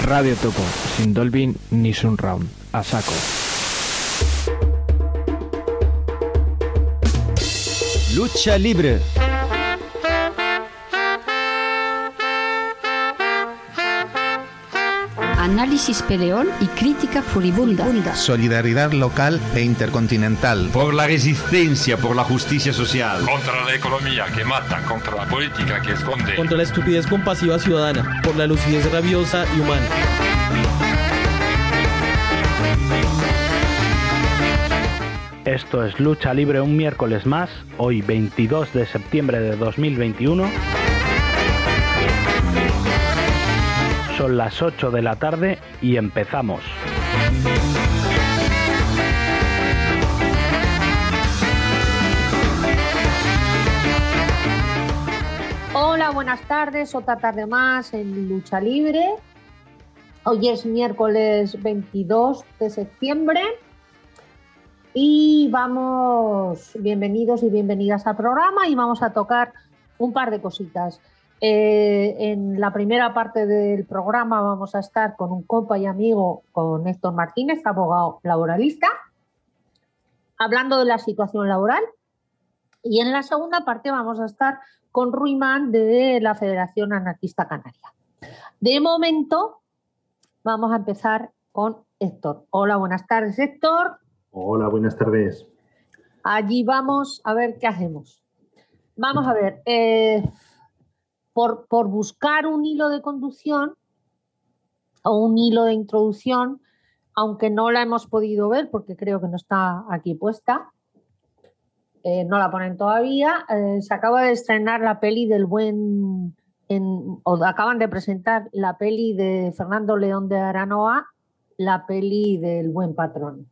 Radio Topo, sin Dolby ni Sunround, a saco. Lucha libre. Análisis peleón y crítica furibunda. Solidaridad local e intercontinental. Por la resistencia, por la justicia social. Contra la economía que mata, contra la política que esconde. Contra la estupidez compasiva ciudadana, por la lucidez rabiosa y humana. Esto es Lucha Libre un miércoles más, hoy 22 de septiembre de 2021. Son las 8 de la tarde y empezamos. Hola, buenas tardes, otra tarde más en Lucha Libre. Hoy es miércoles 22 de septiembre y vamos, bienvenidos y bienvenidas al programa y vamos a tocar un par de cositas. Eh, en la primera parte del programa vamos a estar con un compa y amigo, con Héctor Martínez, abogado laboralista, hablando de la situación laboral. Y en la segunda parte vamos a estar con Ruimán de la Federación Anarquista Canaria. De momento, vamos a empezar con Héctor. Hola, buenas tardes, Héctor. Hola, buenas tardes. Allí vamos a ver qué hacemos. Vamos a ver, eh, por, por, buscar un hilo de conducción o un hilo de introducción, aunque no la hemos podido ver porque creo que no está aquí puesta, eh, no la ponen todavía, eh, se acaba de estrenar la peli del buen, en, o acaban de presentar la peli de Fernando León de Aranoa, la peli del buen patrón.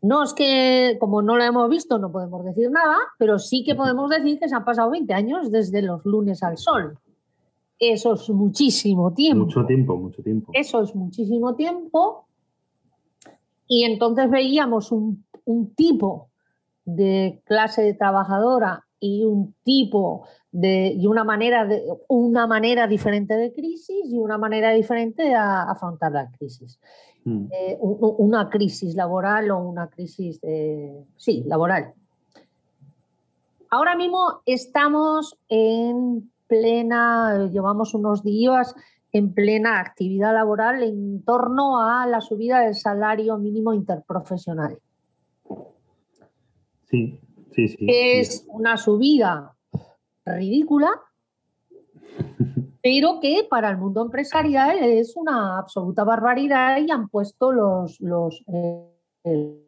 No es que, como no lo hemos visto, no podemos decir nada, pero sí que podemos decir que se han pasado 20 años desde los lunes al sol. Eso es muchísimo tiempo. Mucho tiempo, mucho tiempo. Eso es muchísimo tiempo. Y entonces veíamos un, un tipo de clase trabajadora y un tipo de y una manera de una manera diferente de crisis y una manera diferente de afrontar la crisis mm. eh, una crisis laboral o una crisis sí laboral. Ahora mismo estamos en plena llevamos unos días en plena actividad laboral en torno a la subida del salario mínimo interprofesional. Sí Sí, sí, es una subida ridícula, pero que para el mundo empresarial es una absoluta barbaridad y han puesto los, los eh, el,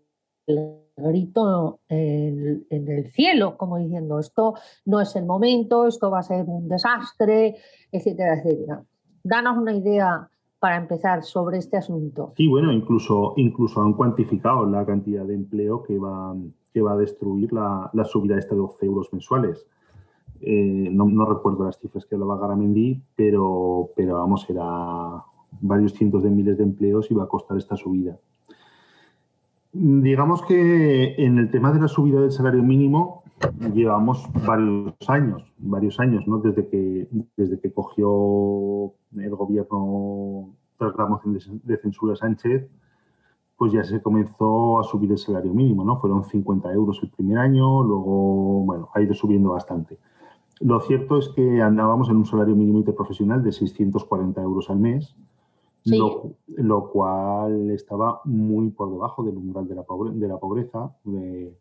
grito en, el cielo, como diciendo, esto no es el momento, esto va a ser un desastre, etcétera, etcétera. Danos una idea para empezar sobre este asunto. Sí, bueno, incluso, incluso han cuantificado la cantidad de empleo que va, que va a destruir la, la subida de 12 euros mensuales. Eh, no, recuerdo las cifras que hablaba Garamendi, pero, pero vamos, era varios cientos de miles de empleos y va a costar esta subida. Digamos que en el tema de la subida del salario mínimo llevamos varios años, varios años, ¿no? Desde que, desde que cogió el gobierno tras la moción de censura Sánchez, pues ya se comenzó a subir el salario mínimo, ¿no? Fueron 50 euros el primer año, luego, bueno, ha ido subiendo bastante. Lo cierto es que andábamos en un salario mínimo interprofesional de 640 euros al mes, sí. lo, lo, cual estaba muy por debajo del umbral de la, pobre, de la pobreza. De,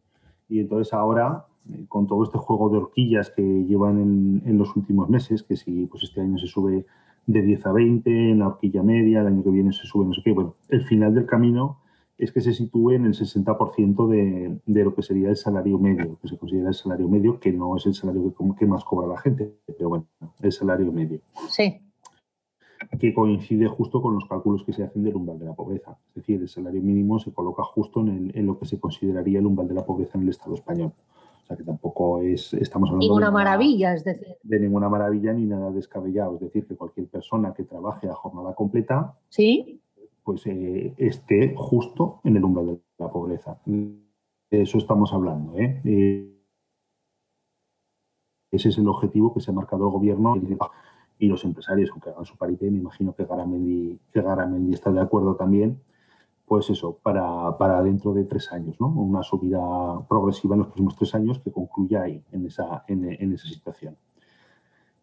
y entonces ahora, con todo este juego de horquillas que llevan en, en, los últimos meses, que si pues este año se sube de 10 a 20, en la horquilla media, el año que viene se sube no sé qué, bueno, el final del camino es que se sitúe en el 60% de, de, lo que sería el salario medio, que se considera el salario medio, que no es el salario que, que, más cobra la gente, pero bueno, el salario medio. Sí. Que coincide justo con los cálculos que se hacen del umbral de la pobreza. Es decir, el salario mínimo se coloca justo en, el, en lo que se consideraría el umbral de la pobreza en el Estado español. O sea que tampoco es, estamos hablando ninguna de maravilla, es decir. De ninguna maravilla ni nada descabellado. Es decir, que cualquier persona que trabaje a jornada completa, sí pues eh, esté justo en el umbral de la pobreza. De eso estamos hablando. ¿eh? Eh, ese es el objetivo que se ha marcado el gobierno y los empresarios, aunque hagan su parité, me imagino que Garamendi, que Garamendi está de acuerdo también, pues eso, para, para, dentro de tres años, ¿no? Una subida progresiva en los próximos tres años que concluya ahí, en esa, en, en esa situación.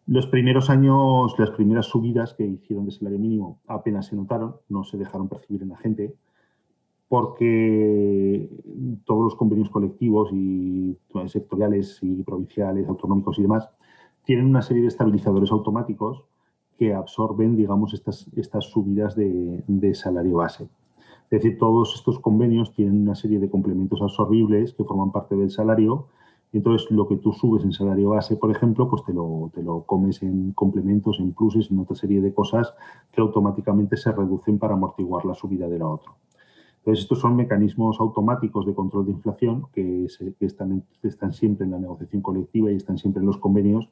Los primeros años, las primeras subidas que hicieron de salario mínimo apenas se notaron, no se dejaron percibir en la gente, porque todos los convenios colectivos y sectoriales y provinciales, autonómicos y demás, tienen una serie de estabilizadores automáticos que absorben, digamos, estas, subidas de, salario base. Es decir, todos estos convenios tienen una serie de complementos absorbibles que forman parte del salario. Entonces, lo que tú subes en salario base, por ejemplo, pues te lo, te lo comes en complementos, en pluses, en otra serie de cosas que automáticamente se reducen para amortiguar la subida de la otra. Entonces, estos son mecanismos automáticos de control de inflación que, que están, están siempre en la negociación colectiva y están siempre en los convenios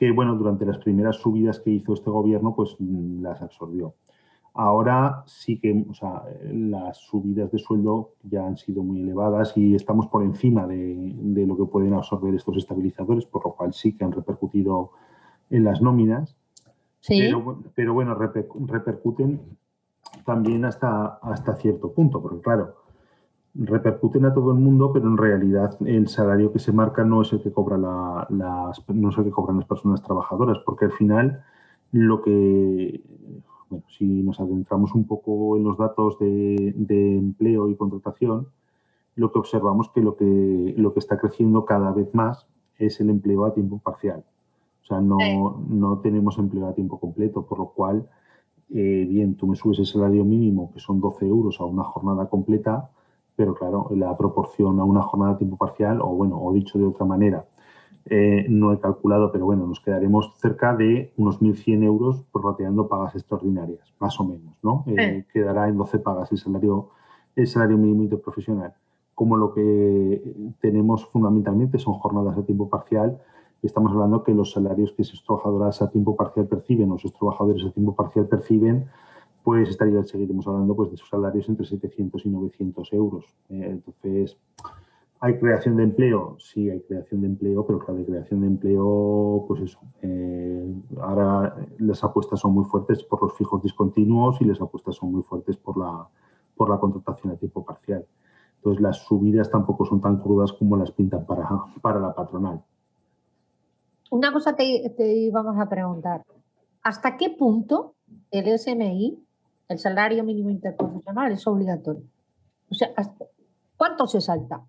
que bueno, durante las primeras subidas que hizo este gobierno, pues mm, las absorbió. Ahora sí que o sea, las subidas de sueldo ya han sido muy elevadas y estamos por encima de, de, lo que pueden absorber estos estabilizadores, por lo cual sí que han repercutido en las nóminas. Sí. Pero, pero bueno, reper, repercuten también hasta, hasta cierto punto, porque claro, repercuten a todo el mundo, pero en realidad el salario que se marca no es el que cobra la, las, no es el que cobran las personas trabajadoras, porque al final lo que bueno, si nos adentramos un poco en los datos de, de, empleo y contratación, lo que observamos que lo que lo que está creciendo cada vez más es el empleo a tiempo parcial. O sea, no, sí. no tenemos empleo a tiempo completo, por lo cual, eh, bien, tú me subes el salario mínimo, que son 12 euros a una jornada completa, pero claro, la proporción a una jornada de tiempo parcial, o bueno, o dicho de otra manera, eh, no he calculado, pero bueno, nos quedaremos cerca de unos 1.100 euros prorrateando pagas extraordinarias, más o menos, ¿no? Sí. Eh, quedará en 12 pagas el salario, el salario mínimo interprofesional. Como lo que tenemos fundamentalmente son jornadas de tiempo parcial, estamos hablando que los salarios que sus trabajadoras a tiempo parcial perciben o sus trabajadores a tiempo parcial perciben pues estaría, seguiremos hablando pues, de sus salarios entre 700 y 900 euros. Eh, entonces, ¿hay creación de empleo? Sí, hay creación de empleo, pero claro, de creación de empleo, pues eso. Eh, ahora las apuestas son muy fuertes por los fijos discontinuos y las apuestas son muy fuertes por la, por la contratación a tiempo parcial. Entonces, las subidas tampoco son tan crudas como las pintan para, para la patronal. Una cosa te, te íbamos a preguntar. ¿Hasta qué punto el SMI el salario mínimo interprofesional es obligatorio. O sea, ¿cuánto se salta?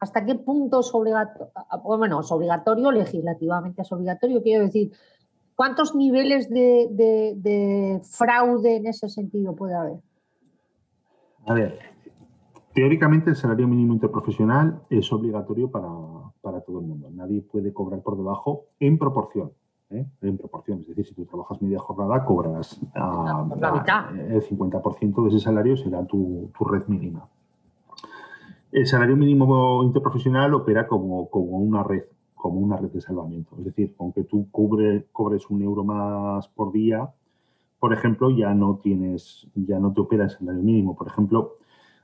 ¿Hasta qué punto es obligatorio? Bueno, es obligatorio, legislativamente es obligatorio, quiero decir, ¿cuántos niveles de, de, de fraude en ese sentido puede haber? A ver, teóricamente el salario mínimo interprofesional es obligatorio para, para todo el mundo. Nadie puede cobrar por debajo en proporción. ¿eh? en proporción. Es decir, si tú trabajas media jornada, cobras a, la mitad. el 50% de ese salario será tu, tu, red mínima. El salario mínimo interprofesional opera como, como, una red, como una red de salvamento. Es decir, aunque tú cubre, cobres un euro más por día, por ejemplo, ya no tienes, ya no te opera el salario mínimo. Por ejemplo,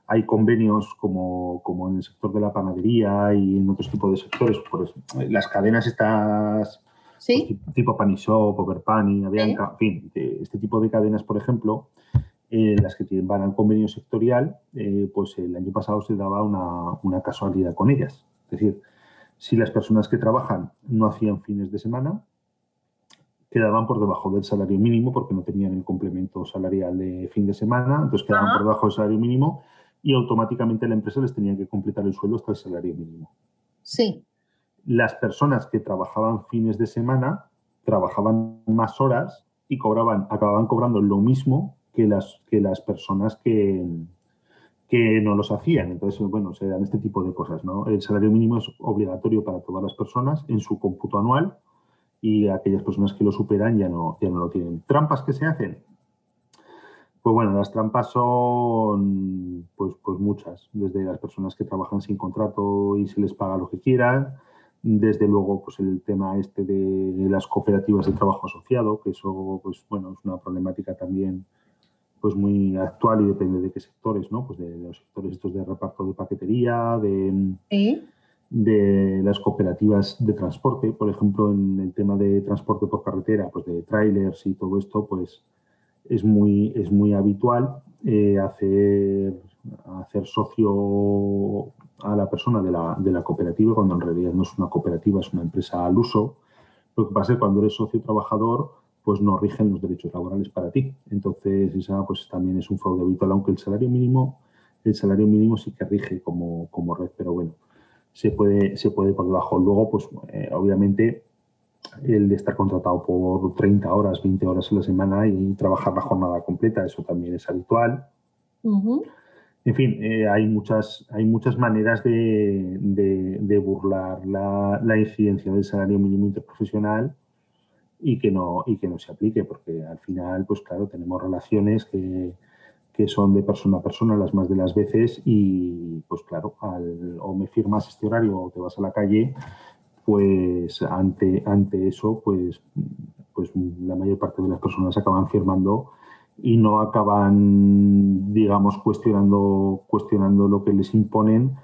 hay convenios como, como en el sector de la panadería y en otros tipos de sectores. Por las cadenas estas ¿Sí? Pues, tipo Panishop, Overpani, Avianca, en fin, este tipo de cadenas, por ejemplo, eh, las que tienen, van al convenio sectorial, eh, pues el año pasado se daba una, una, casualidad con ellas. Es decir, si las personas que trabajan no hacían fines de semana, quedaban por debajo del salario mínimo porque no tenían el complemento salarial de fin de semana, entonces quedaban Ajá. por debajo del salario mínimo y automáticamente la empresa les tenía que completar el sueldo hasta el salario mínimo. Sí las personas que trabajaban fines de semana trabajaban más horas y cobraban, acababan cobrando lo mismo que las, que las personas que, que no los hacían. Entonces, bueno, se dan este tipo de cosas, ¿no? El salario mínimo es obligatorio para todas las personas en su cómputo anual y aquellas personas que lo superan ya no, ya no lo tienen. ¿Trampas que se hacen? Pues bueno, las trampas son pues, pues muchas, desde las personas que trabajan sin contrato y se les paga lo que quieran, desde luego, pues el tema este de las cooperativas de trabajo asociado, que eso, pues bueno, es una problemática también pues muy actual y depende de qué sectores, ¿no? Pues de los sectores estos de reparto de paquetería, de, ¿Sí? de las cooperativas de transporte, por ejemplo, en el tema de transporte por carretera, pues de trailers y todo esto, pues es muy, es muy habitual eh, hacer, hacer socio a la persona de la, de la cooperativa cuando en realidad no es una cooperativa, es una empresa al uso. Lo que pasa es que cuando eres socio trabajador, pues no rigen los derechos laborales para ti. Entonces, esa pues también es un fraude habitual, aunque el salario mínimo, el salario mínimo sí que rige como, como red, pero bueno, se puede, se puede por debajo. Luego, pues eh, obviamente, el de estar contratado por 30 horas, 20 horas a la semana y trabajar la jornada completa, eso también es habitual. En fin, eh, hay, muchas, hay muchas maneras de, de, burlar la, la, incidencia del salario mínimo interprofesional y que, no, y que no se aplique, porque al final, pues claro, tenemos relaciones que, que son de persona a persona las más de las veces y pues claro, al, o me firmas este horario o te vas a la calle, pues ante, ante eso, pues, pues la mayor parte de las personas acaban firmando y no acaban, digamos, cuestionando, cuestionando lo que les imponen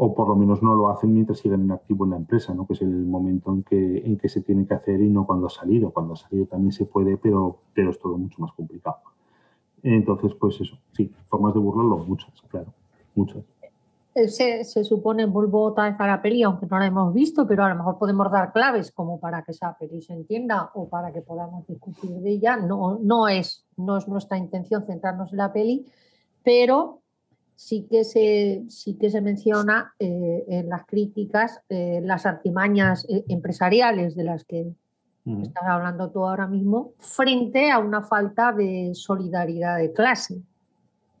o por lo menos no lo hacen mientras siguen en activo en la empresa, ¿no? que es el momento en que, en que se tiene que hacer y no cuando ha salido. Cuando ha salido también se puede, pero, pero es todo mucho más complicado. Entonces, pues eso, sí, formas de burlarlo, muchas, claro, muchas. Eh, se, se, supone, vuelvo otra vez a la peli, aunque no la hemos visto, pero a lo mejor podemos dar claves como para que esa peli se entienda o para que podamos discutir de ella. No, no, es, no es nuestra intención centrarnos en la peli, pero sí que se, sí que se menciona eh, en las críticas eh, las artimañas empresariales de las que estás hablando tú ahora mismo, frente a una falta de solidaridad de clase,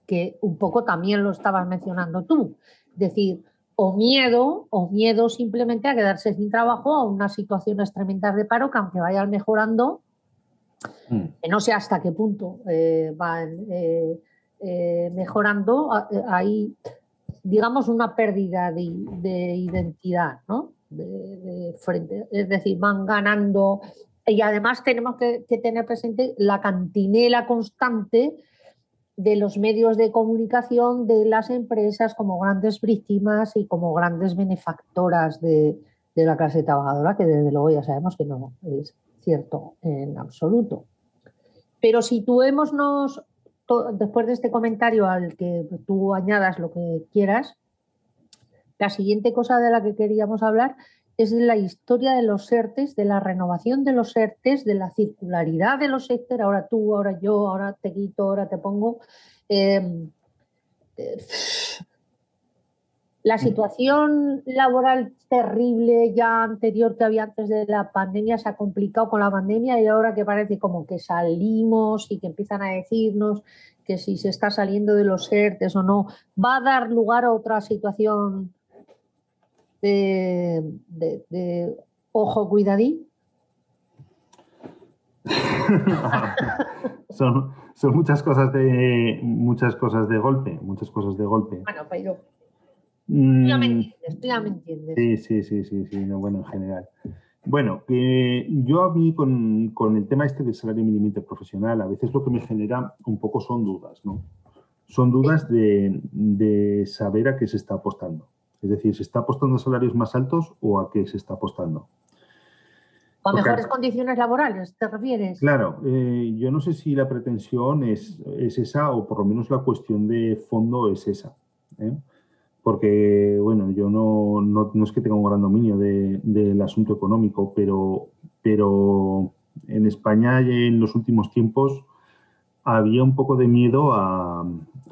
que un poco también lo estabas mencionando tú. Es decir, o miedo, o miedo simplemente a quedarse sin trabajo a unas situaciones tremendas de paro que aunque vayan mejorando, mm. no sé hasta qué punto eh, van eh, eh, mejorando, hay, digamos, una pérdida de, de identidad, ¿no? Es decir, van ganando. Y además tenemos que, tener presente la cantinela constante de los medios de comunicación de las empresas como grandes víctimas y como grandes benefactoras de, de la clase trabajadora, que desde luego ya sabemos que no es cierto en absoluto. Pero situémonos, después de este comentario al que tú añadas lo que quieras, la siguiente cosa de la que queríamos hablar es la historia de los ERTES, de la renovación de los ERTES, de la circularidad de los ERTES, ahora tú, ahora yo, ahora te quito, ahora te pongo. Em, eh, la situación laboral terrible ya anterior que había antes de la pandemia se ha complicado con la pandemia y ahora que parece como que salimos y que empiezan a decirnos que si se está saliendo de los ERTES o no, va a dar lugar a otra situación de, ojo cuidadín? son, son muchas cosas de muchas cosas de golpe, muchas cosas de golpe. Bueno, pero mm, ya me entiendes, ya me entiendes. Sí, sí, sí, sí, sí, no, bueno, en general. Bueno, que yo a mí con, con, el tema este del salario mínimo interprofesional, a veces lo que me genera un poco son dudas, ¿no? Son dudas de, de saber a qué se está apostando. Es decir, ¿se está apostando a salarios más altos o a qué se está apostando? ¿O a mejores condiciones laborales, te refieres? Claro, eh, yo no sé si la pretensión es, esa o por lo menos la cuestión de fondo es esa. ¿eh? Porque, bueno, yo no, no, es que tenga un gran dominio del asunto económico, pero, pero en España en los últimos tiempos había un poco de miedo a,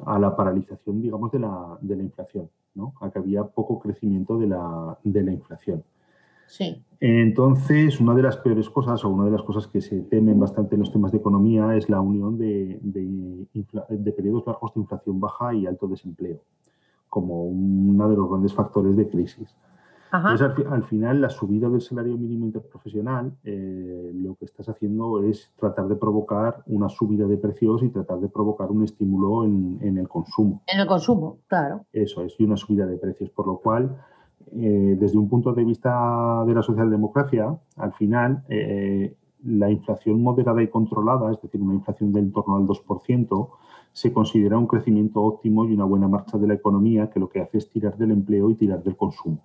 a la paralización, digamos, de la, de la inflación a que había poco crecimiento de la, de la inflación. Sí. Entonces, una de las peores cosas o una de las cosas que se temen bastante en los temas de economía es la unión de, de, periodos largos de inflación baja y alto desempleo, como uno de los grandes factores de crisis. Entonces, al, final, la subida del salario mínimo interprofesional, eh, lo que estás haciendo es tratar de provocar una subida de precios y tratar de provocar un estímulo en, el consumo. En el consumo, claro. Eso es, y una subida de precios, por lo cual, eh, desde un punto de vista de la socialdemocracia, al final, eh, la inflación moderada y controlada, es decir, una inflación del torno al 2%, se considera un crecimiento óptimo y una buena marcha de la economía que lo que hace es tirar del empleo y tirar del consumo.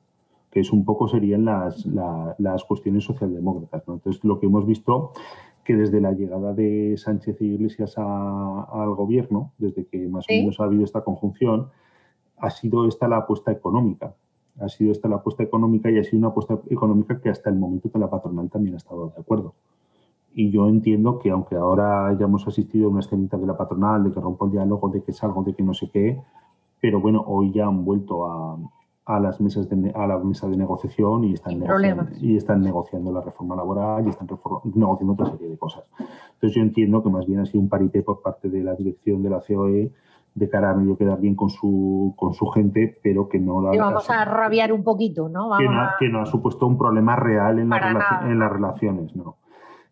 que es un poco serían las, las cuestiones socialdemócratas. ¿no? Entonces, lo que hemos visto que desde la llegada de Sánchez y Iglesias al gobierno, desde que más o menos ha habido esta conjunción, ha sido esta la apuesta económica. Ha sido esta la apuesta económica y ha sido una apuesta económica que hasta el momento de la patronal también ha estado de acuerdo. Y yo entiendo que aunque ahora hayamos asistido a una escenita de la patronal, de que rompa el diálogo, de que es algo, de que no sé qué, pero bueno, hoy ya han vuelto a, a las mesas de, a la mesa de negociación y están, negociando, y están negociando la reforma laboral y están negociando otra serie de cosas. Entonces yo entiendo que más bien ha sido un parité por parte de la dirección de la COE de cara a medio quedar bien con su, con su gente, pero que no... La, vamos a rabiar un poquito, ¿no? que, no que, no ha supuesto un problema real en, la en las relaciones, ¿no?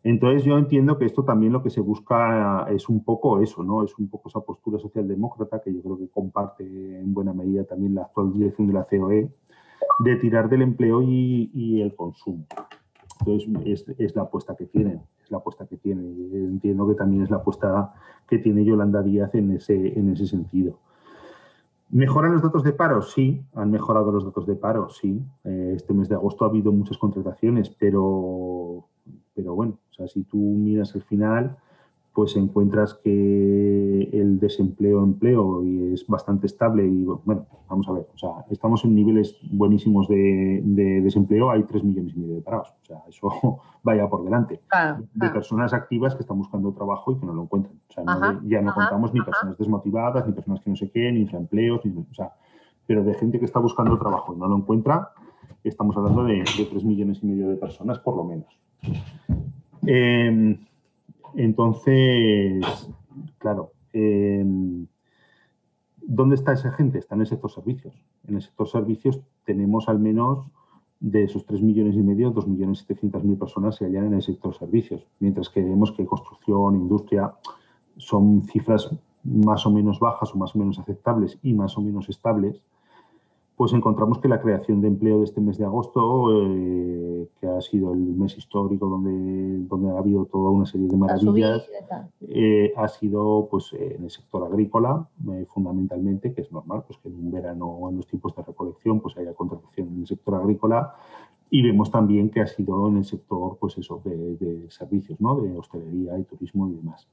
Entonces yo entiendo que esto también lo que se busca es un poco eso, ¿no? Es un poco esa postura socialdemócrata que yo creo que comparte en buena medida también la actual dirección de la COE, de tirar del empleo y, el consumo. Entonces es, la apuesta que tienen, es la apuesta que tiene. Entiendo que también es la apuesta que tiene Yolanda Díaz en ese, en ese sentido. ¿Mejoran los datos de paro? Sí, han mejorado los datos de paro, sí. Eh, este mes de agosto ha habido muchas contrataciones, pero pero bueno, o sea, si tú miras al final, pues encuentras que el desempleo empleo y es bastante estable y bueno, vamos a ver, o sea, estamos en niveles buenísimos de, desempleo, hay 3 millones y medio de parados, o sea, eso vaya por delante, de personas activas que están buscando trabajo y que no lo encuentran, o sea, ya no contamos ni personas desmotivadas, ni personas que no sé qué, ni infraempleos, ni, o sea, pero de gente que está buscando trabajo y no lo encuentra, estamos hablando de, de 3 millones y medio de personas por lo menos. Em, entonces, claro, em, ¿dónde está esa gente? Está en el sector servicios. En el sector servicios tenemos al menos de esos 3 millones y medio, 2 millones 700 mil personas se hallan en el sector servicios, mientras que vemos que construcción, industria son cifras más o menos bajas o más o menos aceptables y más o menos estables pues encontramos que la creación de empleo de este mes de agosto, eh, que ha sido el mes histórico donde, donde ha habido toda una serie de maravillas, eh, ha sido pues en el sector agrícola, eh, fundamentalmente, que es normal, pues que en un verano o en los tiempos de recolección pues haya contratación en el sector agrícola, y vemos también que ha sido en el sector pues eso, de, de servicios, ¿no? de hostelería y turismo y demás.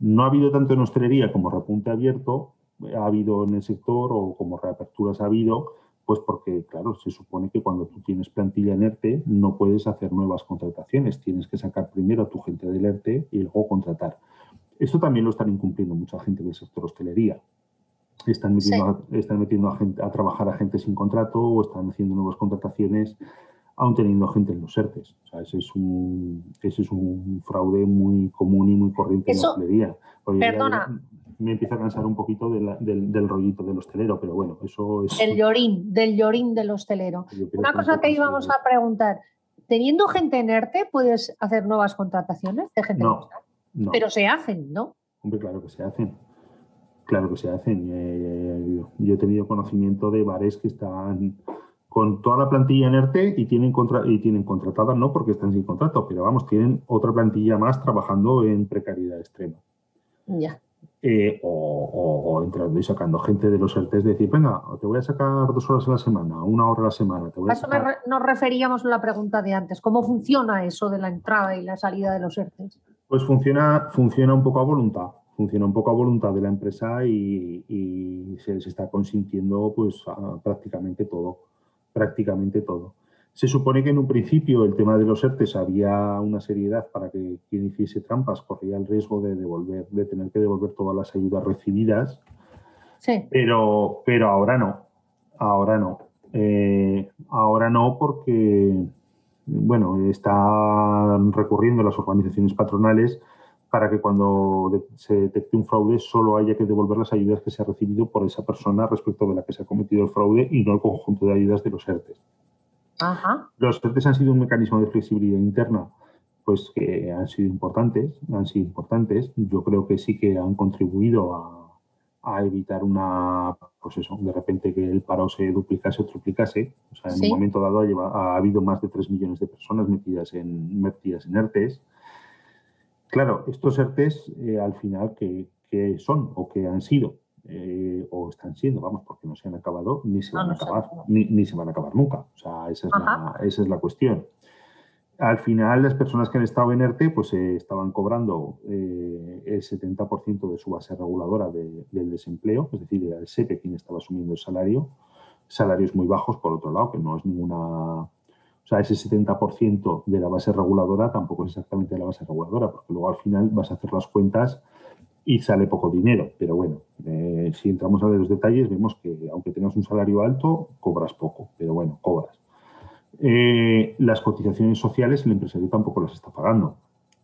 No ha habido tanto en hostelería como repunte abierto, ha habido en el sector o como reaperturas ha habido, pues porque, claro, se supone que cuando tú tienes plantilla en ERTE no puedes hacer nuevas contrataciones, tienes que sacar primero a tu gente del ERTE y luego contratar. Esto también lo están incumpliendo mucha gente del sector hostelería. Están metiendo, a, están metiendo a, gente, a trabajar a gente sin contrato o están haciendo nuevas contrataciones aún teniendo gente en los ERTES. O sea, ese es un, ese es un fraude muy común y muy corriente en la hostelería. Perdona, me empieza a cansar un poquito del, rollito del hostelero, pero bueno, eso es... El llorín, del llorín del hostelero. Una cosa que íbamos a preguntar, teniendo gente en ERTE, ¿puedes hacer nuevas contrataciones de gente no, no. Pero se hacen, ¿no? Hombre, claro que se hacen. Claro que se hacen. Eh, yo he tenido conocimiento de bares que están con toda la plantilla en ERTE y tienen, contra, y tienen contratadas, no porque están sin contrato, pero vamos, tienen otra plantilla más trabajando en precariedad extrema. Ya. Eh, o, entrando y sacando gente de los ERTES, decir, venga, te voy a sacar dos horas a la semana, una hora a la semana. a, eso nos referíamos a la pregunta de antes. ¿Cómo funciona eso de la entrada y la salida de los ERTES? Pues funciona, funciona un poco a voluntad. Funciona un poco a voluntad de la empresa y, se les está consintiendo pues prácticamente todo. Prácticamente todo. Se supone que en un principio el tema de los ERTES había una seriedad para que quien hiciese trampas corría el riesgo de devolver, de tener que devolver todas las ayudas recibidas. Sí. Pero, pero ahora no. Ahora no. Eh, ahora no porque bueno, están recurriendo las organizaciones patronales para que cuando se detecte un fraude solo haya que devolver las ayudas que se ha recibido por esa persona respecto de la que se ha cometido el fraude y no el conjunto de ayudas de los ERTES. Los ERTES han sido un mecanismo de flexibilidad interna, pues que han sido importantes, han sido importantes. Yo creo que sí que han contribuido a, evitar una, pues eso, de repente que el paro se duplicase o triplicase. O sea, en un momento dado ha, habido más de 3 millones de personas metidas en, metidas en ERTES. Claro, estos ERTES eh, al final, ¿qué, son o qué han sido? eh, o están siendo, vamos, porque no se han acabado ni se No, van a acabar, ni, ni se van a acabar nunca. O sea, esa es, la, esa es la cuestión. Al final, las personas que han estado en ERTE pues, eh, estaban cobrando eh, el 70% de su base reguladora de- del desempleo, es decir, era el SEPE quien estaba asumiendo el salario. Salarios muy bajos, por otro lado, que no es ninguna. O sea, ese 70% de la base reguladora tampoco es exactamente la base reguladora, porque luego al final vas a hacer las cuentas y sale poco dinero. Pero bueno, eh, si entramos a los detalles, vemos que aunque tengas un salario alto, cobras poco, pero bueno, cobras. Eh, las cotizaciones sociales el empresario tampoco las está pagando.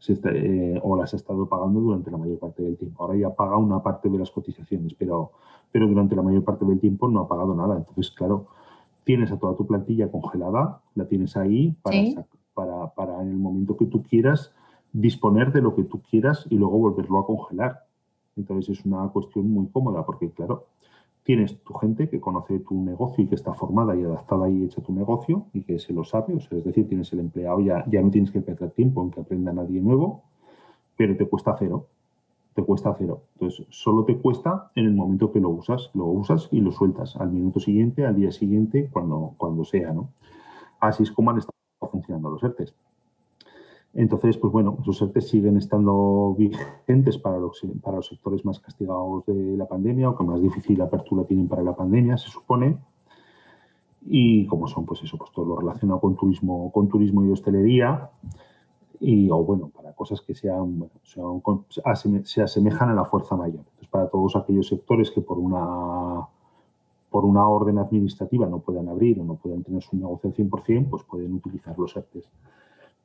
Eh, o las ha estado pagando durante la mayor parte del tiempo. Ahora ya paga una parte de las cotizaciones, pero, pero durante la mayor parte del tiempo no ha pagado nada. Entonces, claro, tienes a toda tu plantilla congelada, la tienes ahí para, Sí. sac- para, para en el momento que tú quieras disponer de lo que tú quieras y luego volverlo a congelar. Entonces es una cuestión muy cómoda porque, claro, tienes tu gente que conoce tu negocio y que está formada y adaptada y hecha tu negocio y que se lo sabe, o sea, es decir, tienes el empleado, ya, ya no tienes que perder tiempo en que aprenda nadie nuevo, pero te cuesta cero, te cuesta cero. Entonces, solo te cuesta en el momento que lo usas, lo usas y lo sueltas al minuto siguiente, al día siguiente, cuando, cuando sea, ¿no? Así es como han estado funcionando los ERTES. Entonces, pues bueno, esos ERTES siguen estando vigentes para los, para los sectores más castigados de la pandemia o que más difícil apertura tienen para la pandemia, se supone. Y como son, pues eso, pues todo lo relacionado con turismo, con turismo y hostelería, y o bueno, para cosas que sean, bueno, sean se asemejan a la fuerza mayor. Entonces, para todos aquellos sectores que por una por una orden administrativa no puedan abrir o no puedan tener su negocio al 100%, pues pueden utilizar los ERTES.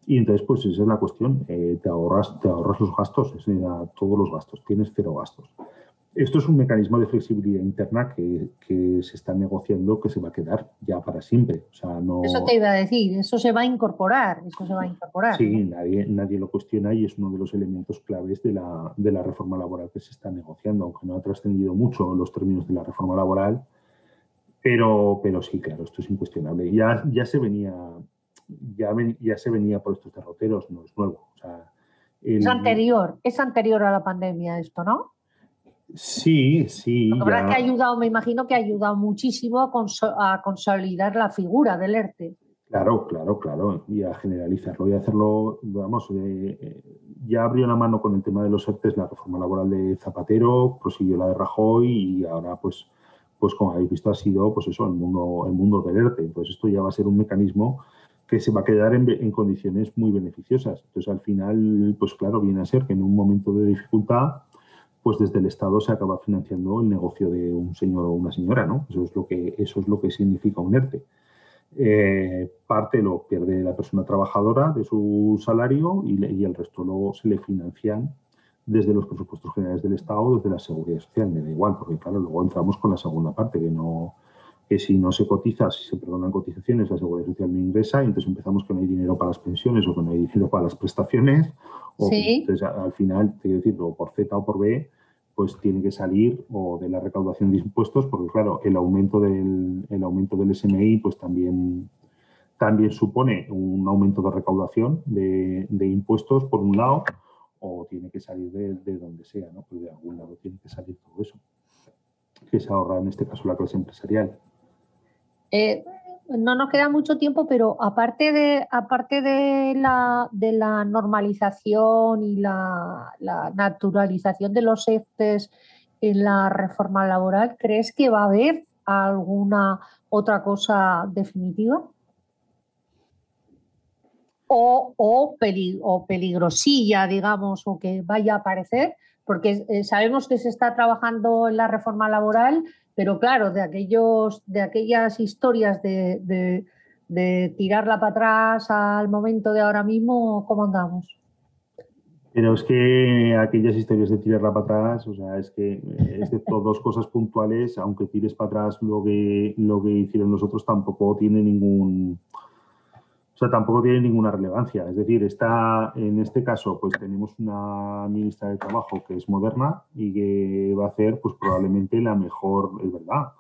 Y entonces, pues esa es la cuestión. eh, te, ahorras, te ahorras los gastos, es decir, todos los gastos, tienes cero gastos. Esto es un mecanismo de flexibilidad interna que, que se está negociando que se va a quedar ya para siempre. O sea, no, Eso te iba a decir, eso se va a incorporar, eso se va a incorporar. Sí, nadie, nadie lo cuestiona y es uno de los elementos claves de la, de la reforma laboral que se está negociando, aunque no ha trascendido mucho los términos de la reforma laboral, pero, pero sí, claro, esto es incuestionable. Ya, ya, se venía, ya, ven- ya se venía por estos derroteros, no es nuevo. O sea, el- Es anterior, es anterior a la pandemia esto, ¿no? Sí, sí. La verdad ya- que ha ayudado, me imagino que ha ayudado muchísimo a, conso- a consolidar la figura del ERTE. Claro, claro, claro. Y a generalizarlo y hacerlo, vamos, eh, eh, ya abrió la mano con el tema de los ERTES la reforma laboral de Zapatero, prosiguió la de Rajoy y ahora, pues, pues como habéis visto, ha sido, pues eso, el mundo, el mundo del ERTE. Entonces esto ya va a ser un mecanismo que se va a quedar en, en condiciones muy beneficiosas. Entonces al final, pues claro, viene a ser que en un momento de dificultad, pues desde el Estado se acaba financiando el negocio de un señor o una señora, ¿no? Eso es lo que, eso es lo que significa un ERTE. Eh, parte lo pierde la persona trabajadora de su salario y, el resto luego se le financian desde los presupuestos generales del Estado, desde la seguridad social. Me da igual, porque claro, luego entramos con la segunda parte, que no que si no se cotiza, si se perdonan cotizaciones, la seguridad social no ingresa, y entonces empezamos que no hay dinero para las pensiones o que no hay dinero para las prestaciones. O Sí. entonces al final, te quiero decir, o por Z o por B, pues tiene que salir o de la recaudación de impuestos, porque claro, el aumento del, el aumento del SMI pues también, también supone un aumento de recaudación de, de impuestos por un lado, o tiene que salir de, de donde sea, ¿no? Pues de algún lado tiene que salir todo eso, que se ahorra en este caso la clase empresarial. Eh, no nos queda mucho tiempo, pero aparte de, aparte de, la, de la normalización y la, naturalización de los EFTES en la reforma laboral, ¿crees que va a haber alguna otra cosa definitiva? O, o, o peligrosilla, digamos, o que vaya a aparecer, porque eh, sabemos que se está trabajando en la reforma laboral, pero claro, de, aquellos, de aquellas historias de, tirarla para atrás al momento de ahora mismo, ¿cómo andamos? Pero es que aquellas historias de tirarla para atrás, o sea, es que eh, excepto dos cosas puntuales, aunque tires para atrás lo que, lo que hicieron los otros, tampoco tiene ningún. O sea, tampoco tiene ninguna relevancia. Es decir, está, en este caso, pues tenemos una ministra de Trabajo que es moderna y que va a hacer, pues probablemente la mejor, es verdad,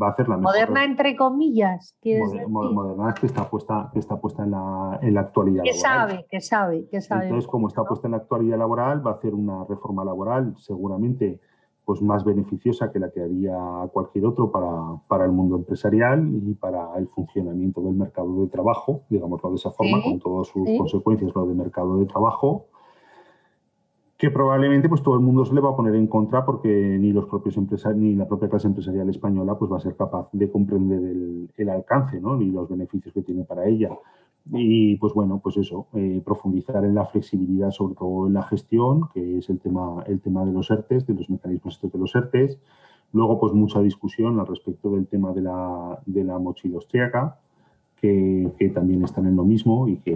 va a hacer la mejor. Moderna entre comillas, ¿quieres Moder- moderna es que está puesta, que está puesta en la, en la actualidad. que laboral. sabe, que sabe, que sabe. Entonces, como está puesta en la actualidad laboral, va a hacer una reforma laboral seguramente pues más beneficiosa que la que haría cualquier otro para, para, el mundo empresarial y para el funcionamiento del mercado de trabajo, digámoslo de esa forma, con todas sus consecuencias, lo de mercado de trabajo, que probablemente pues todo el mundo se le va a poner en contra porque ni los propios empresarios ni la propia clase empresarial española pues va a ser capaz de comprender el, alcance ¿no? y los beneficios que tiene para ella. Y pues bueno, pues eso, eh, profundizar en la flexibilidad, sobre todo en la gestión, que es el tema, el tema de los ERTES, de los mecanismos estos de los ERTES. Luego, pues mucha discusión al respecto del tema de la, de la mochila austríaca, que, también están en lo mismo y que,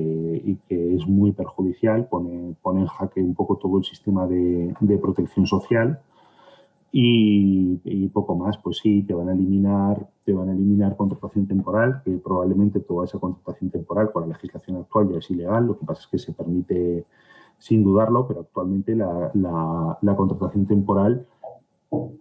y que es muy perjudicial, pone, pone, en jaque un poco todo el sistema de, de protección social. Y, y, poco más, pues sí, te van a eliminar, te van a eliminar contratación temporal, que probablemente toda esa contratación temporal con la legislación actual ya es ilegal, lo que pasa es que se permite sin dudarlo, pero actualmente la, la, la contratación temporal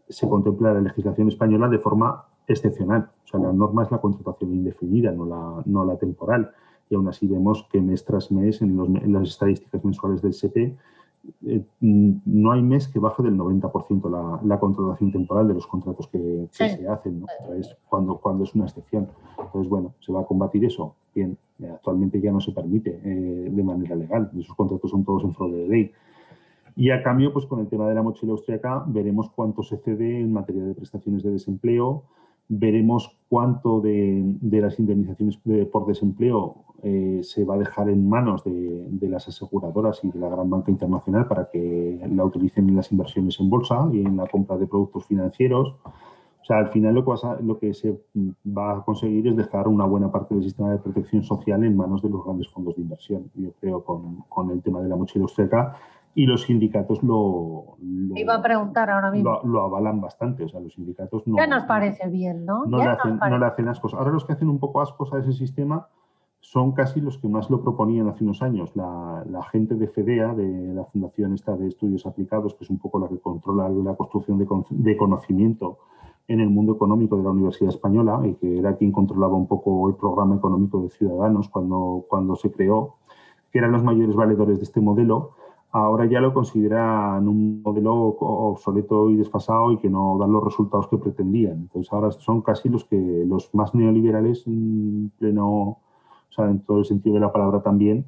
se contempla en la legislación española de forma excepcional. O sea, la norma es la contratación indefinida, no la, no la temporal. Y aún así vemos que mes tras mes, en, los, en las estadísticas mensuales del SEPE, eh, no hay mes que baje del 90% la, la, contratación temporal de los contratos que, que sí. se hacen, ¿no? es cuando, cuando es una excepción. Entonces, bueno, ¿se va a combatir eso? Bien, eh, actualmente ya no se permite eh, de manera legal. Esos contratos son todos en fraude de ley. Y a cambio, pues con el tema de la mochila austríaca, veremos cuánto se cede en materia de prestaciones de desempleo, veremos cuánto de, de las indemnizaciones de, por desempleo eh, se va a dejar en manos de, de, las aseguradoras y de la gran banca internacional para que la utilicen en las inversiones en bolsa y en la compra de productos financieros. O sea, al final lo que, a, lo que se va a conseguir es dejar una buena parte del sistema de protección social en manos de los grandes fondos de inversión. Yo creo con, con el tema de la mochila austríaca y los sindicatos lo, lo, iba a preguntar ahora mismo. lo, lo, avalan bastante o sea los sindicatos no ya nos parece bien no no, le hacen, no le hacen ascos. Ahora los que hacen un poco ascos a ese sistema son casi los que más lo proponían hace unos años. La, la gente de FEDEA de la fundación esta de estudios aplicados que es un poco la que controla la construcción de, de conocimiento en el mundo económico de la Universidad Española y que era quien controlaba un poco el programa económico de Ciudadanos cuando, cuando se creó, que eran los mayores valedores de este modelo, ahora ya lo consideran un modelo obsoleto y desfasado y que no dan los resultados que pretendían. Entonces ahora son casi los que los más neoliberales en pleno, o sea, en todo el sentido de la palabra también,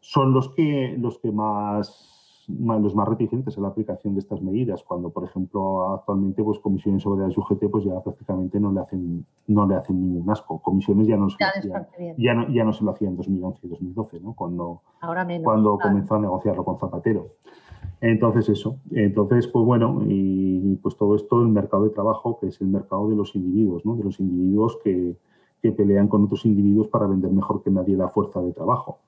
son los que los que más, más los más reticentes a la aplicación de estas medidas. Cuando, por ejemplo, actualmente pues comisiones sobre la UGT pues ya prácticamente no le hacen no le hacen ningún asco. Comisiones ya no se ya, hacía, ya no, ya no se lo hacía en 2011 y 2012, ¿no? Cuando Ahora menos, cuando claro. comenzó a negociarlo con Zapatero. Entonces eso, entonces pues bueno, y pues todo esto el mercado de trabajo, que es el mercado de los individuos, ¿no? De los individuos que, que pelean con otros individuos para vender mejor que nadie la fuerza de trabajo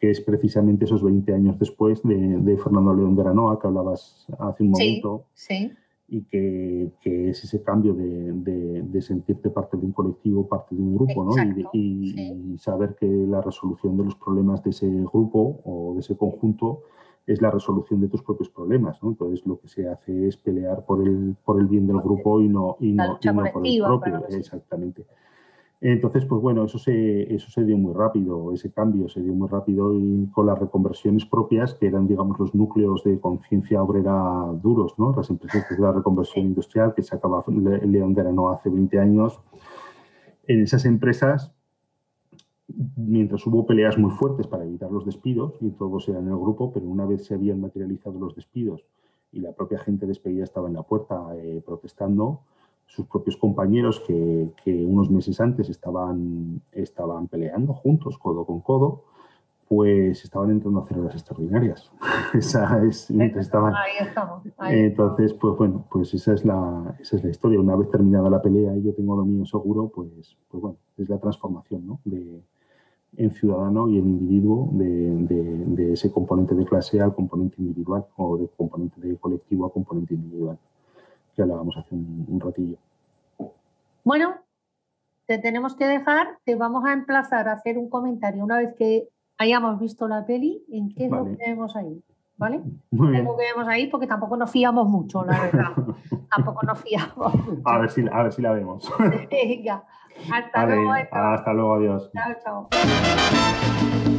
que es precisamente esos 20 años después de, de Fernando León de Aranoa, que hablabas hace un momento, sí, sí. y que, que, es ese cambio de, de, de, sentirte parte de un colectivo, parte de un grupo, ¿no? y, y, sí. y, saber que la resolución de los problemas de ese grupo o de ese conjunto es la resolución de tus propios problemas, ¿no? Entonces lo que se hace es pelear por el, por el bien del grupo y no, y no, y no por el propio, exactamente. Entonces, pues bueno, eso se, eso se dio muy rápido, ese cambio se dio muy rápido y con las reconversiones propias, que eran, digamos, los núcleos de conciencia obrera duros, ¿no? Las empresas de la reconversión industrial que sacaba León de Arano hace 20 años. En esas empresas, mientras hubo peleas muy fuertes para evitar los despidos, y todos eran en el grupo, pero una vez se habían materializado los despidos y la propia gente despedida estaba en la puerta eh, protestando, sus propios compañeros que, que, unos meses antes estaban, estaban peleando juntos, codo con codo, pues estaban entrando a hacer horas extraordinarias. esa es, mientras estaban. Ahí estamos. Ahí Entonces, pues bueno, pues esa es, la, esa es la historia. Una vez terminada la pelea y yo tengo lo mío seguro, pues, pues bueno, es la transformación ¿no? de, en ciudadano y en individuo de, de, de ese componente de clase al componente individual o de componente de colectivo a componente individual que hablábamos hace un, un, ratillo. Bueno, te tenemos que dejar, te vamos a emplazar a hacer un comentario una vez que hayamos visto la peli, en qué es vale. lo que vemos ahí. ¿Vale? Muy bien. Lo que vemos ahí porque tampoco nos fiamos mucho, la verdad. tampoco nos fiamos. Mucho. A ver si, a ver si la vemos. Venga, hasta vale, luego. Hasta luego, adiós. Chao, chao.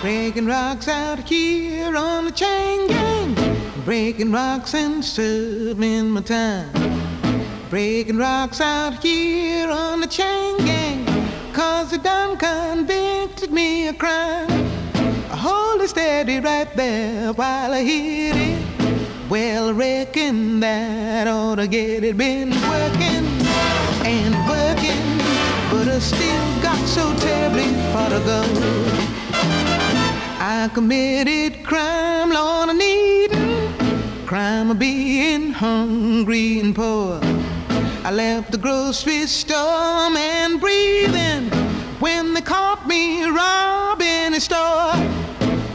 Breaking rocks out here on the chain gang. Breaking rocks and serving my time. Breaking rocks out here on the chain gang. Cause they done convicted me of crime. I hold it steady right there while I hit it. Well, I reckon that ought to get it. Been working and working, but I still got so terribly far to go. I committed crime, Lord, I need crime of being hungry and poor. I left the grocery store and breathing when they caught me robbing a store.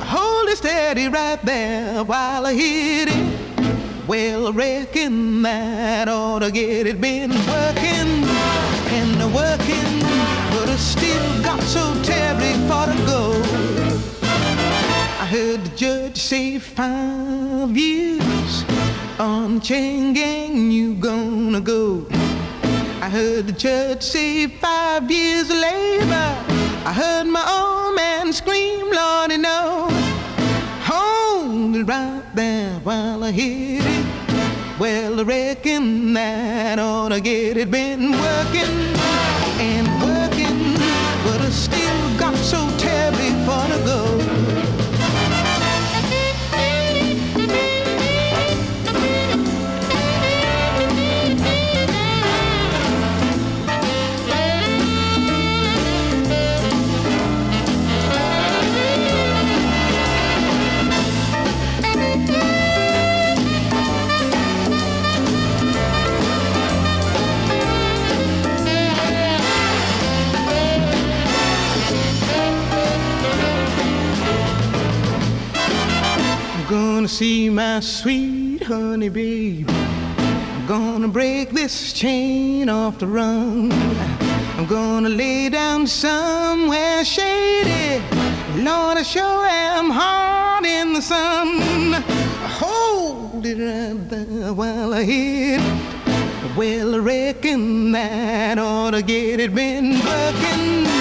Hold it steady right there while I hit it. Well, I reckon that ought to get it. Been working and working, but I still got so terribly far to go. I heard the judge say five years on chain gang, you gonna go. I heard the judge say five years of labor. I heard my old man scream, Lordy, no. Hold it right there while I hit it. Well, I reckon that ought to get it. Been working and working, but I still got so terribly far to go. Gonna see my sweet honey babe. I'm gonna break this chain off the run. I'm gonna lay down somewhere shady. Lord, I sure am hard in the sun. Hold it right there while I hit it. Well, I reckon that ought to get it. Been working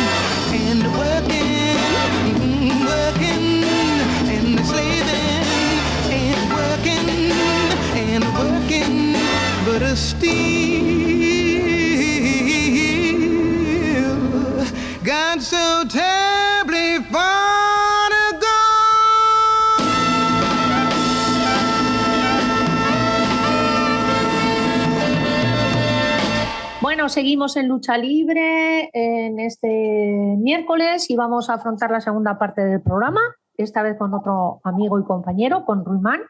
Bueno, seguimos en lucha libre en este miércoles y vamos a afrontar la segunda parte del programa, esta vez con otro amigo y compañero, con Ruimán,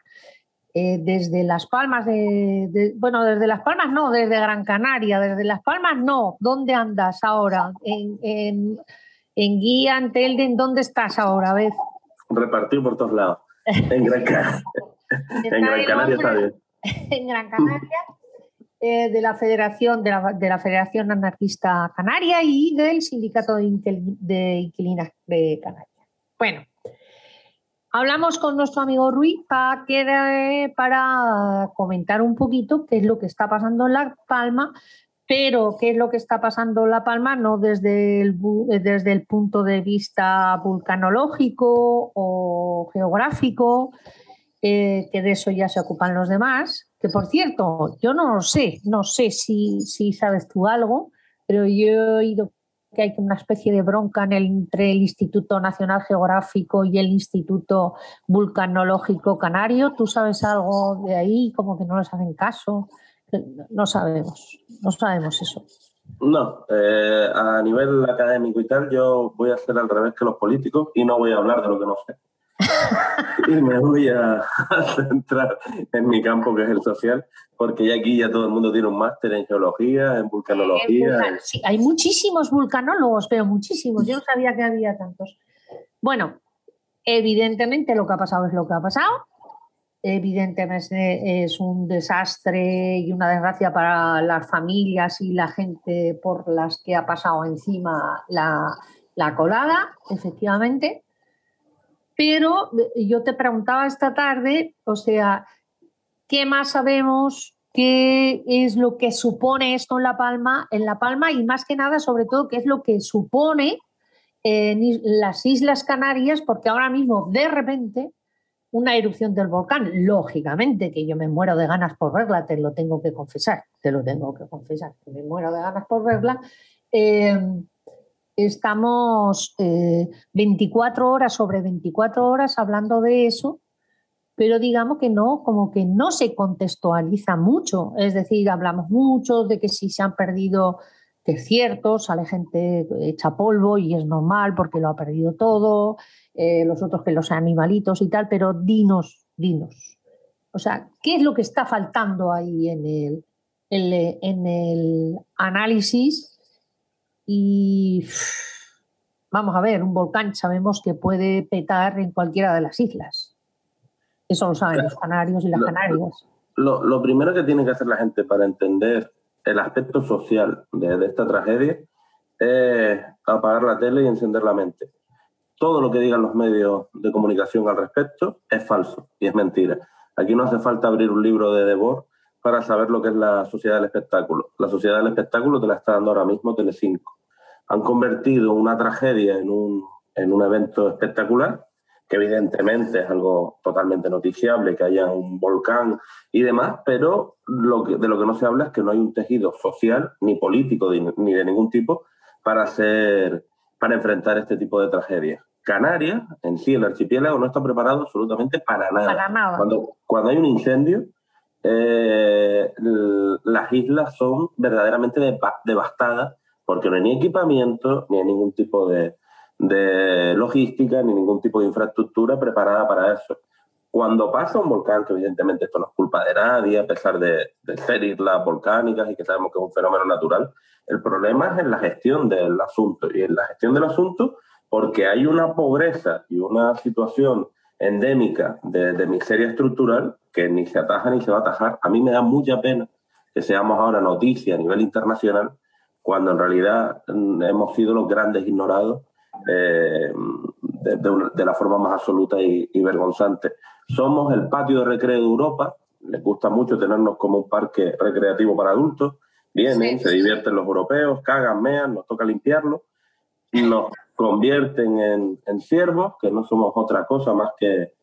eh, desde Las Palmas de, de- Bueno, desde Las Palmas no, desde Gran Canaria, desde Las Palmas no. ¿Dónde andas ahora? En, en, en Guía, en Telden, ¿dónde estás ahora? A ver. Repartido por todos lados. En Gran, Ca- en Gran Canaria está hombre- bien. en Gran Canaria, eh, de la Federación de la, de la Federación Anarquista Canaria y del Sindicato de, Inquil- de Inquilinas de Canarias. Bueno, hablamos con nuestro amigo Ruiz para, comentar un poquito qué es lo que está pasando en La Palma, pero qué es lo que está pasando en La Palma no desde el, bu- desde el punto de vista vulcanológico o geográfico, eh, que de eso ya se ocupan los demás. Que por cierto, yo no lo sé, no sé si, si sabes tú algo, pero yo he oído que hay una especie de bronca entre el Instituto Nacional Geográfico y el Instituto Vulcanológico Canario. ¿Tú sabes algo de ahí? Como que no les hacen caso. No sabemos, no sabemos eso. No, eh, a nivel académico y tal, yo voy a hacer al revés que los políticos y no voy a hablar de lo que no sé. y me voy a centrar en mi campo, que es el social, porque ya aquí ya todo el mundo tiene un máster en geología, en vulcanología. Vulcan- sí, hay muchísimos vulcanólogos, pero muchísimos. Yo no sabía que había tantos. Bueno, evidentemente lo que ha pasado es lo que ha pasado. Evidentemente es un desastre y una desgracia para las familias y la gente por las que ha pasado encima la, la colada, efectivamente. Pero eh, yo te preguntaba esta tarde, o sea, ¿qué más sabemos? ¿Qué es lo que supone esto en La Palma, en La Palma y más que nada, sobre todo, qué es lo que supone en las Islas Canarias, porque ahora mismo, de repente, una erupción del volcán, lógicamente que yo me muero de ganas por verla, te lo tengo que confesar, te lo tengo que confesar, que me muero de ganas por verla. eh, estamos eh, 24 horas sobre 24 horas hablando de eso, pero digamos que no, como que no se contextualiza mucho. Es decir, hablamos mucho de que si se han perdido desiertos, sale gente hecha polvo y es normal porque lo ha perdido todo, eh, los otros que los animalitos y tal, pero dinos, dinos. O sea, ¿qué es lo que está faltando ahí en el- en el análisis? Y vamos a ver, un volcán sabemos que puede petar en cualquiera de las islas. Eso lo saben los canarios y las Lo- canarias. Lo, lo primero que tiene que hacer la gente para entender el aspecto social de, de esta tragedia es apagar la tele y encender la mente. Todo lo que digan los medios de comunicación al respecto es falso y es mentira. Aquí no hace falta abrir un libro de Debord para saber lo que es la sociedad del espectáculo. La sociedad del espectáculo te la está dando ahora mismo Telecinco. Han convertido una tragedia en un, en un evento espectacular, que evidentemente es algo totalmente noticiable, que haya un volcán y demás, pero lo que, de lo que no se habla es que no hay un tejido social ni político ni, ni de ningún tipo para hacer, para enfrentar este tipo de tragedias. Canarias, en sí, el archipiélago no está preparado absolutamente para nada. Para nada. Cuando, cuando hay un incendio, eh, las islas son verdaderamente deva- devastadas porque no hay ni equipamiento, ni hay ningún tipo de, de logística, ni ningún tipo de infraestructura preparada para eso. Cuando pasa un volcán, que evidentemente esto no es culpa de nadie, a pesar de, de ser islas volcánicas y que sabemos que es un fenómeno natural, el problema es en la gestión del asunto. Y en la gestión del asunto, porque hay una pobreza y una situación endémica de, de miseria estructural que ni se ataja ni se va a atajar. A mí me da mucha pena que seamos ahora noticia a nivel internacional cuando en realidad mm, hemos sido los grandes ignorados eh, de, de una- de la forma más absoluta y, y vergonzante. Somos el patio de recreo de Europa, les gusta mucho tenernos como un parque recreativo para adultos, vienen, se divierten los europeos, cagan, mean, nos toca limpiarlo, nos convierten en, en siervos, que no somos otra cosa más que,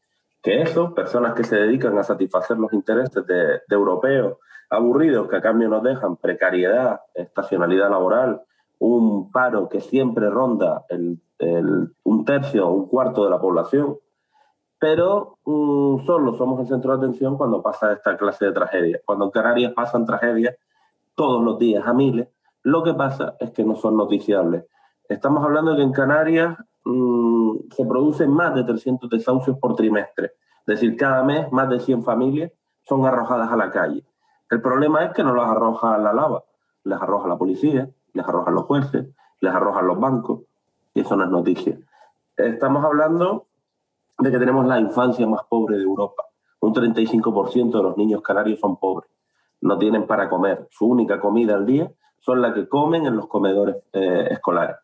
que eso, personas que se dedican a satisfacer los intereses de, de europeos aburridos que a cambio nos dejan precariedad, estacionalidad laboral, un paro que siempre ronda el, el- un tercio o un cuarto de la población, pero mm, solo somos el centro de atención cuando pasa esta clase de tragedias. Cuando en Canarias pasan tragedias todos los días a miles, lo que pasa es que no son noticiables. Estamos hablando de que en Canarias mm, se producen más de 300 desahucios por trimestre. Es decir, cada mes más de 100 familias son arrojadas a la calle. El problema es que no las arroja la lava, les arroja la policía, les arrojan los jueces, les arrojan los bancos, y eso no es noticia. Estamos hablando de que tenemos la infancia más pobre de Europa. Un 35% de los niños canarios son pobres, no tienen para comer. Su única comida al día son la que comen en los comedores eh, escolares.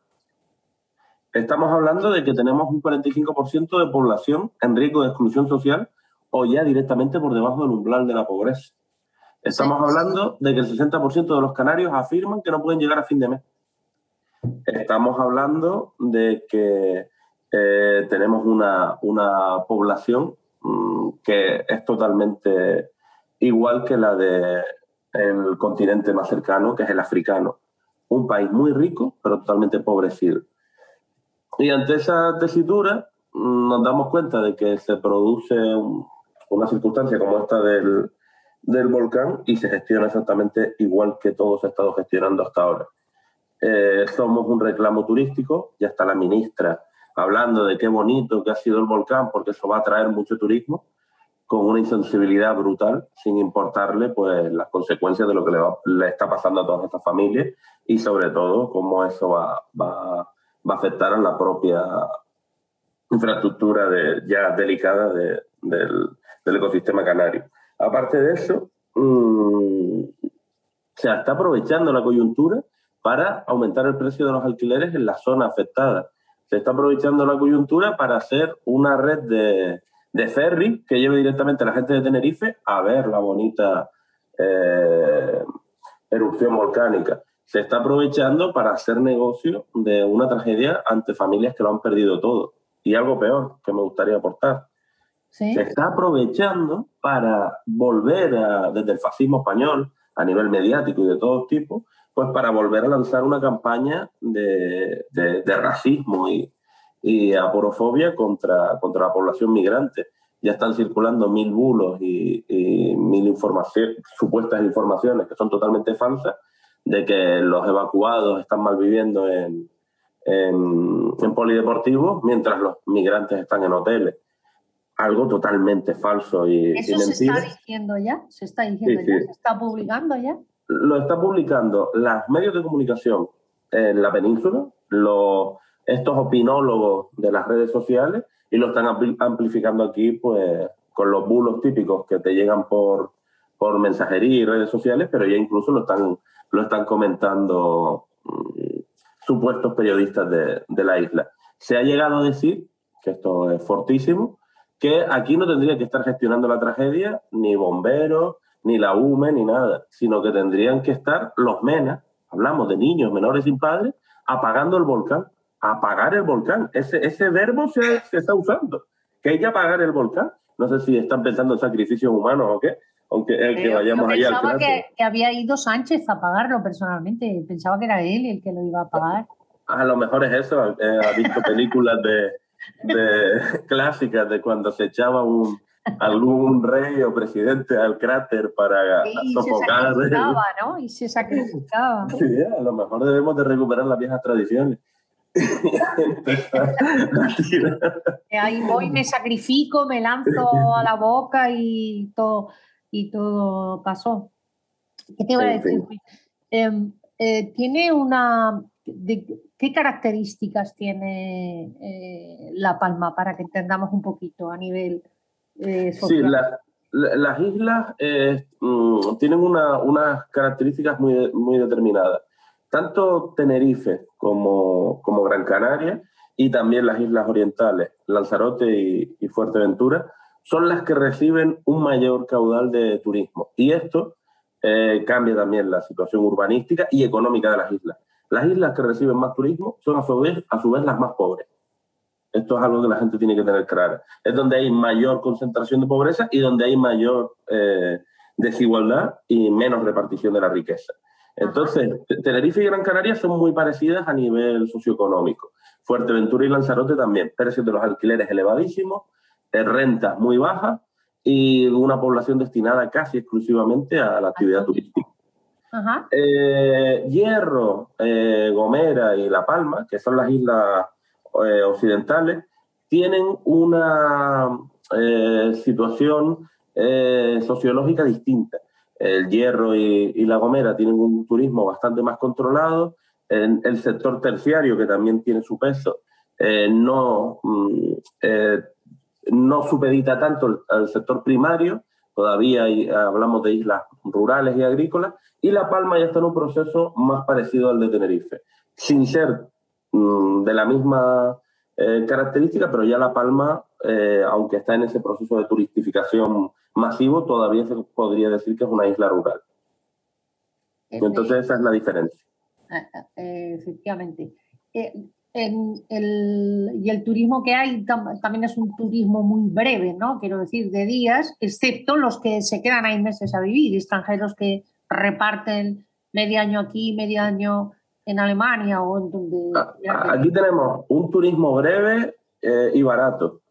Estamos hablando de que tenemos un 45% de población en riesgo de exclusión social o ya directamente por debajo del umbral de la pobreza. Estamos hablando de que el 60% de los canarios afirman que no pueden llegar a fin de mes. Estamos hablando de que eh, tenemos una, una población mm, que es totalmente igual que la del continente más cercano, que es el africano. Un país muy rico, pero totalmente empobrecido. Y ante esa tesitura mm, nos damos cuenta de que se produce un- una circunstancia como esta del, del volcán y se gestiona exactamente igual que todo se ha estado gestionando hasta ahora. Eh, somos un reclamo turístico, ya está la ministra hablando de qué bonito que ha sido el volcán porque eso va a traer mucho turismo, con una insensibilidad brutal, sin importarle pues las consecuencias de lo que le, le está pasando a todas estas familias y sobre todo cómo eso va, va, va a afectar a la propia infraestructura ya delicada de- del, del ecosistema canario. Aparte de eso, mm, se está aprovechando la coyuntura para aumentar el precio de los alquileres en la zona afectada. Se está aprovechando la coyuntura para hacer una red de, de ferry que lleve directamente a la gente de Tenerife a ver la bonita eh, erupción volcánica. Se está aprovechando para hacer negocio de una tragedia ante familias que lo han perdido todo. Y algo peor que me gustaría aportar. ¿Sí? Se está aprovechando para volver a, desde el fascismo español, a nivel mediático y de todo tipo, pues para volver a lanzar una campaña de, de- de racismo y, y aporofobia contra, contra la población migrante. Ya están circulando mil bulos y, y mil informaciones, supuestas informaciones que son totalmente falsas de que los evacuados están malviviendo en, en, en polideportivos mientras los migrantes están en hoteles. Algo totalmente falso y, y Eso se está diciendo ya, se está diciendo Sí, ya, sí. se está publicando ya. lo está publicando los medios de comunicación en la península, los, estos opinólogos de las redes sociales, y lo están ampli- amplificando aquí pues con los bulos típicos que te llegan por, por mensajería y redes sociales, pero ya incluso lo están, lo están comentando mm, supuestos periodistas de, de la isla. Se ha llegado a decir, que esto es fortísimo, que aquí no tendría que estar gestionando la tragedia ni bomberos, ni la UME, ni nada, sino que tendrían que estar los MENA, hablamos de niños menores sin padres, apagando el volcán, apagar el volcán. Ese, ese verbo se, se está usando, que hay que apagar el volcán. No sé si están pensando en sacrificios humanos o qué, aunque el que Yo- vayamos allá al pensaba cráter. que, que había ido Sánchez a pagarlo personalmente, pensaba que era él el que lo iba a pagar. A lo mejor es eso, eh, ha visto películas de, de clásicas de cuando se echaba un, algún rey o presidente al cráter para Y se sofocar. sacrificaba, ¿no? Y se sacrificaba. Sí, a lo mejor debemos de recuperar las viejas tradiciones. Ahí voy, me sacrifico, me lanzo a la boca y todo, y todo pasó. ¿Qué te iba a decir? Em, eh, tiene una. de- ¿Qué características tiene eh, La Palma para que entendamos un poquito a nivel eh, Sí, social? la- la- las islas eh, mm, tienen una- unas características muy, muy determinadas. Tanto Tenerife como, como Gran Canaria y también las islas orientales, Lanzarote y, y Fuerteventura, son las que reciben un mayor caudal de turismo. Y esto eh, cambia también la situación urbanística y económica de las islas. Las islas que reciben más turismo son a su vez, a su vez las más pobres. Esto es algo que la gente tiene que tener claro. Es donde hay mayor concentración de pobreza y donde hay mayor eh, desigualdad y menos repartición de la riqueza. Entonces, Te- Tenerife y Gran Canaria son muy parecidas a nivel socioeconómico. Fuerteventura y Lanzarote también. Precios de los alquileres elevadísimos, rentas muy bajas y una población destinada casi exclusivamente a la actividad turística. Ajá. Eh, Hierro, eh, Gomera y La Palma, que son las islas eh, occidentales, tienen una situación sociológica distinta. El Hierro y, y La Gomera tienen un turismo bastante más controlado. En el sector terciario, que también tiene su peso, no, mm, no supedita tanto al- sector primario. Todavía hay- hablamos de islas rurales y agrícolas. Y La Palma ya está en un proceso más parecido al de Tenerife, sin ser mm, de la misma eh, característica, pero ya La Palma, eh, aunque está en ese proceso de turistificación masivo, todavía se podría decir que es una isla rural. Entonces esa es la diferencia. Ah, eh, efectivamente. Eh, en el, y el turismo que hay tam- también es un turismo muy breve, ¿no? Quiero decir, de días, excepto los que se quedan ahí meses a vivir, extranjeros que reparten medio año aquí, medio año en Alemania o en donde... Aquí tenemos un turismo breve eh, y barato.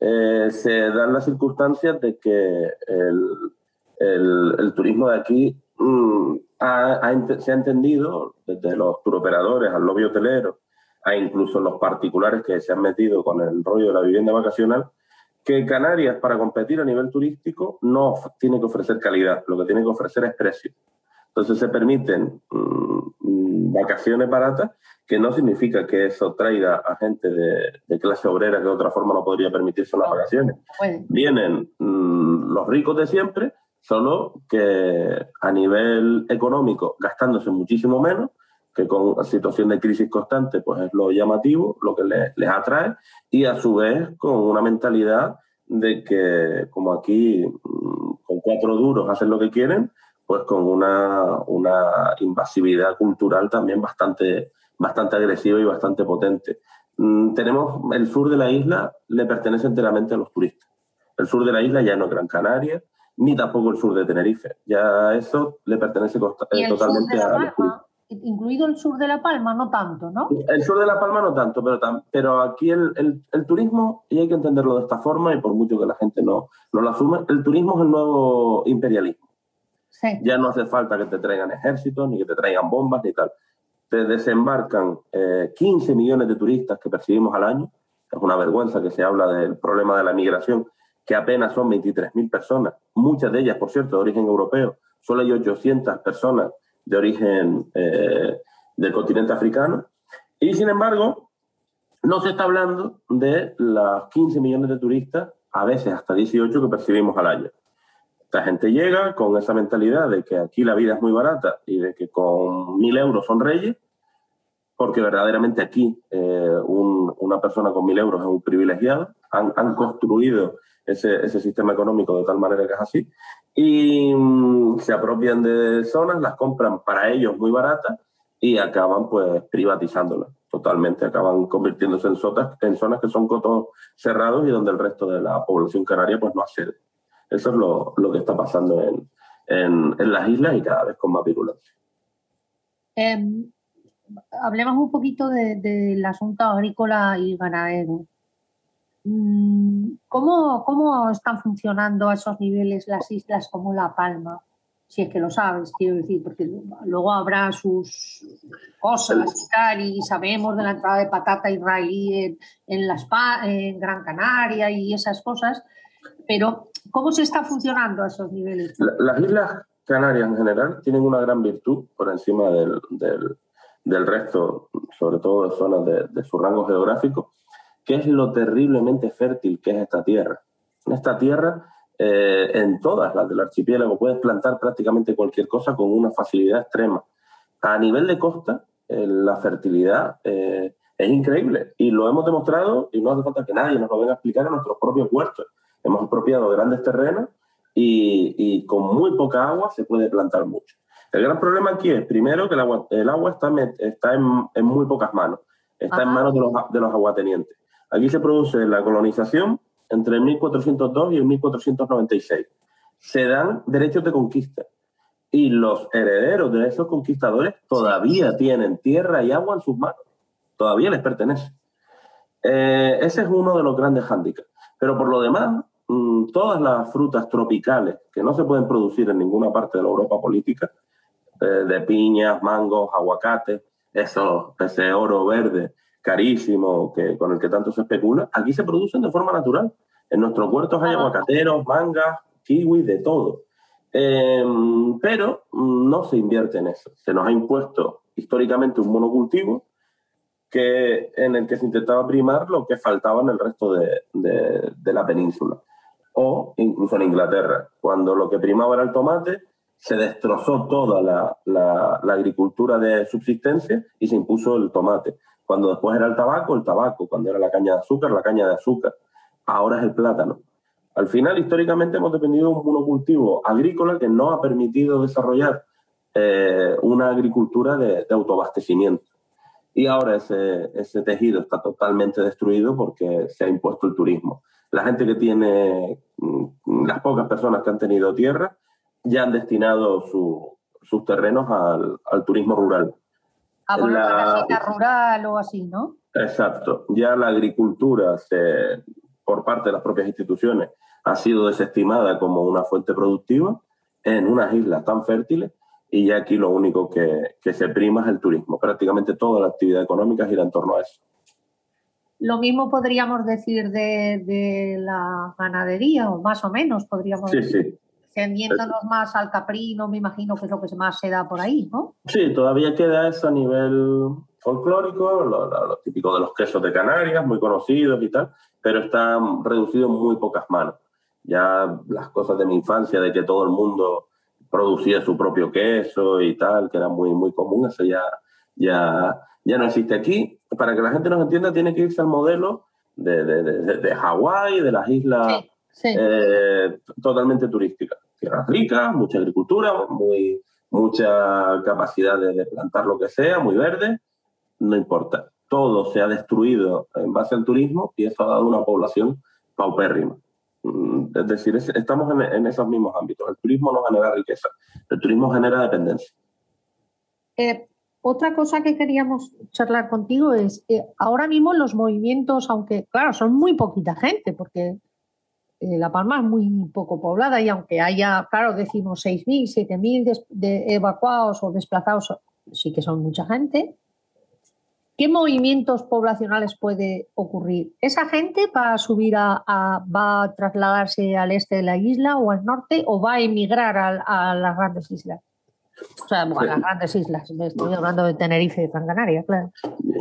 Eh, se dan las circunstancias de que el, el- el turismo de aquí mm, ha- ha se ha entendido, desde los turoperadores al lobby hotelero, a incluso los particulares que se han metido con el rollo de la vivienda vacacional, que Canarias, para competir a nivel turístico, no tiene que ofrecer calidad, lo que tiene que ofrecer es precio. Entonces se permiten mm, vacaciones baratas, que no significa que eso traiga a gente de, de clase obrera que de otra forma no podría permitirse unas vacaciones. Vienen mm, los ricos de siempre, solo que a nivel económico gastándose muchísimo menos, que con situación de crisis constante pues es lo llamativo, lo que les, les atrae, y a su vez con una mentalidad de que como aquí mm, con cuatro duros hacen lo que quieren, pues con una, una invasividad cultural también bastante, bastante agresiva y bastante potente. Mm, tenemos el sur de la isla, le pertenece enteramente a los turistas. El sur de la isla ya no es Gran Canaria, ni tampoco el sur de Tenerife. Ya eso le pertenece costa- ¿Y eh, el sur totalmente a los turistas. Incluido el sur de La Palma, no tanto, ¿no? El sur de La Palma no tanto, pero, tam- pero aquí el, el- el turismo, y hay que entenderlo de esta forma, y por mucho que la gente no, no lo asume, el turismo es el nuevo imperialismo. Sí. Ya no hace falta que te traigan ejércitos, ni que te traigan bombas, ni tal. Te desembarcan eh, 15 millones de turistas que percibimos al año. Es una vergüenza que se habla del problema de la migración, que apenas son 23.000 personas, muchas de ellas, por cierto, de origen europeo. Solo hay 800 personas de origen eh, del continente africano. Y sin embargo, no se está hablando de los 15 millones de turistas, a veces hasta 18 que percibimos al año. Esta gente llega con esa mentalidad de que aquí la vida es muy barata y de que con mil euros son reyes, porque verdaderamente aquí eh, un- una persona con mil euros es un privilegiado. Han, han construido ese, ese sistema económico de tal manera que es así. Y mm, se apropian de zonas, las compran para ellos muy baratas y acaban pues privatizándolas totalmente. Acaban convirtiéndose en, zonas, en zonas que son cotos cerrados y donde el resto de la población canaria pues no accede. Eso es lo, lo que está pasando en, en, en las islas y cada vez con más virulencia. Em, hablemos un poquito de- del asunto agrícola y ganadero. Mm, ¿Cómo, ¿Cómo están funcionando a esos niveles las islas como La Palma? Si es que lo sabes, quiero decir, porque luego habrá sus cosas y sabemos de la entrada de patata israelí en, en, las, en Gran Canaria y esas cosas, pero ¿cómo se está funcionando a esos niveles? La- Las Islas Canarias en general tienen una gran virtud por encima del, del- del resto, sobre todo de zonas de, de su rango geográfico, que es lo terriblemente fértil que es esta tierra. En esta tierra, eh, en todas las del archipiélago, puedes plantar prácticamente cualquier cosa con una facilidad extrema. A nivel de costa, eh, la fertilidad eh, es increíble y lo hemos demostrado y no hace falta que nadie nos lo venga a explicar en nuestros propios huertos. Hemos apropiado grandes terrenos y, y con muy poca agua se puede plantar mucho. El gran problema aquí es, primero, que el agua, el agua está, está en, en muy pocas manos, está en manos de los, de los aguatenientes. Aquí se produce la colonización entre el 1402 y el 1496. Se dan derechos de conquista y los herederos de esos conquistadores todavía tienen tierra y agua en sus manos, todavía les pertenece. Eh, ese es uno de los grandes hándicaps. Pero por lo demás, mm, todas las frutas tropicales que no se pueden producir en ninguna parte de la Europa política, eh, de piñas, mangos, aguacates, eso, ese oro verde carísimo que, con el que tanto se especula, aquí se producen de forma natural. En nuestros huertos hay aguacateros, mangas, kiwis, de todo. Eh, pero mm, no se invierte en eso. Se nos ha impuesto históricamente un monocultivo que, en el que se intentaba primar lo que faltaba en el resto de, de- de la península. O incluso en Inglaterra, cuando lo que primaba era el tomate, se destrozó toda la, la- agricultura de subsistencia y se impuso el tomate. Cuando después era el tabaco, el tabaco. Cuando era la caña de azúcar, la caña de azúcar. Ahora es el plátano. Al final, históricamente, hemos dependido de un monocultivo agrícola que no ha permitido desarrollar eh, una agricultura de, de autoabastecimiento. Y ahora ese, ese tejido está totalmente destruido porque se ha impuesto el turismo. La gente que tiene, mm, las pocas personas que han tenido tierra, ya han destinado su- sus terrenos al, al turismo rural. A poner una La- casita rural o así, ¿no? Exacto. Ya la agricultura, se- por parte de las propias instituciones, ha sido desestimada como una fuente productiva en unas islas tan fértiles y ya aquí lo único que, que se prima es el turismo. Prácticamente toda la actividad económica gira en torno a eso. Lo mismo podríamos decir de, de la ganadería, o más o menos podríamos Sí, decir. sí. Extendiéndonos más al caprino, me imagino que es lo que más se da por ahí, ¿no? Sí, todavía queda eso a nivel folclórico, lo, lo- lo típico de los quesos de Canarias, muy conocidos y tal, pero está reducido en muy pocas manos. Ya las cosas de mi infancia, de que todo el mundo producía su propio queso y tal, que era muy, muy común, eso ya, ya, ya no existe aquí. Para que la gente nos entienda, tiene que irse al modelo de, de, de, de Hawái, de las islas Sí. eh, totalmente turísticas. Tierras ricas, mucha agricultura, muy, mucha capacidad de, plantar lo que sea, muy verde, no importa. Todo se ha destruido en base al turismo y eso ha dado una población paupérrima. Mm, Es decir, es- estamos en, en esos mismos ámbitos. El turismo no genera riqueza, el turismo genera dependencia. Eh, otra cosa que queríamos charlar contigo es, eh, ahora mismo los movimientos, aunque claro, son muy poquita gente, porque La Palma es muy poco poblada y aunque haya, claro, decimos 6.000, 7.000 des- de evacuados o desplazados, sí que son mucha gente. ¿Qué movimientos poblacionales puede ocurrir? ¿Esa gente va a subir a, a- va a trasladarse al este de la isla o al norte o va a emigrar al- a, las grandes islas? O sea, a las grandes islas, estoy hablando de Tenerife y Gran Canaria, claro.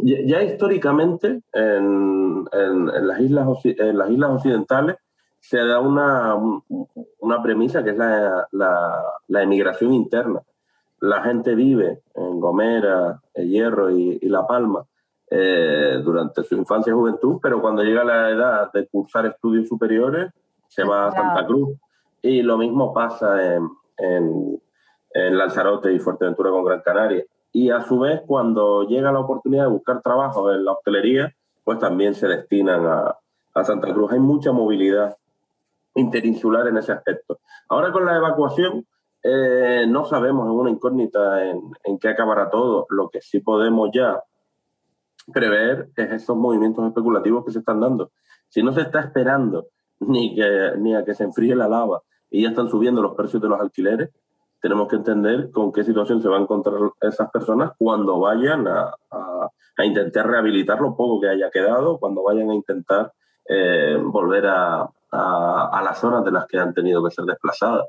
Ya, ya históricamente en, en- en las islas, en las islas occidentales se da una, un- una premisa que es la, la- la emigración interna. La gente vive en Gomera, El Hierro y, y La Palma eh, durante su infancia y juventud, pero cuando llega la edad de cursar estudios superiores se va a Santa Cruz. Y lo mismo pasa en, en- en Lanzarote y Fuerteventura con Gran Canaria. Y a su vez, cuando llega la oportunidad de buscar trabajo en la hostelería, pues también se destinan a, a Santa Cruz. Hay mucha movilidad interinsular en ese aspecto. Ahora con la evacuación, eh, no sabemos, es una incógnita en, en qué acabará todo. Lo que sí podemos ya prever es esos movimientos especulativos que se están dando. Si no se está esperando ni, que, ni a que se enfríe la lava y ya están subiendo los precios de los alquileres, tenemos que entender con qué situación se van a encontrar esas personas cuando vayan a, a- intentar rehabilitar lo poco que haya quedado, cuando vayan a intentar eh, volver a, a- a las zonas de las que han tenido que ser desplazadas.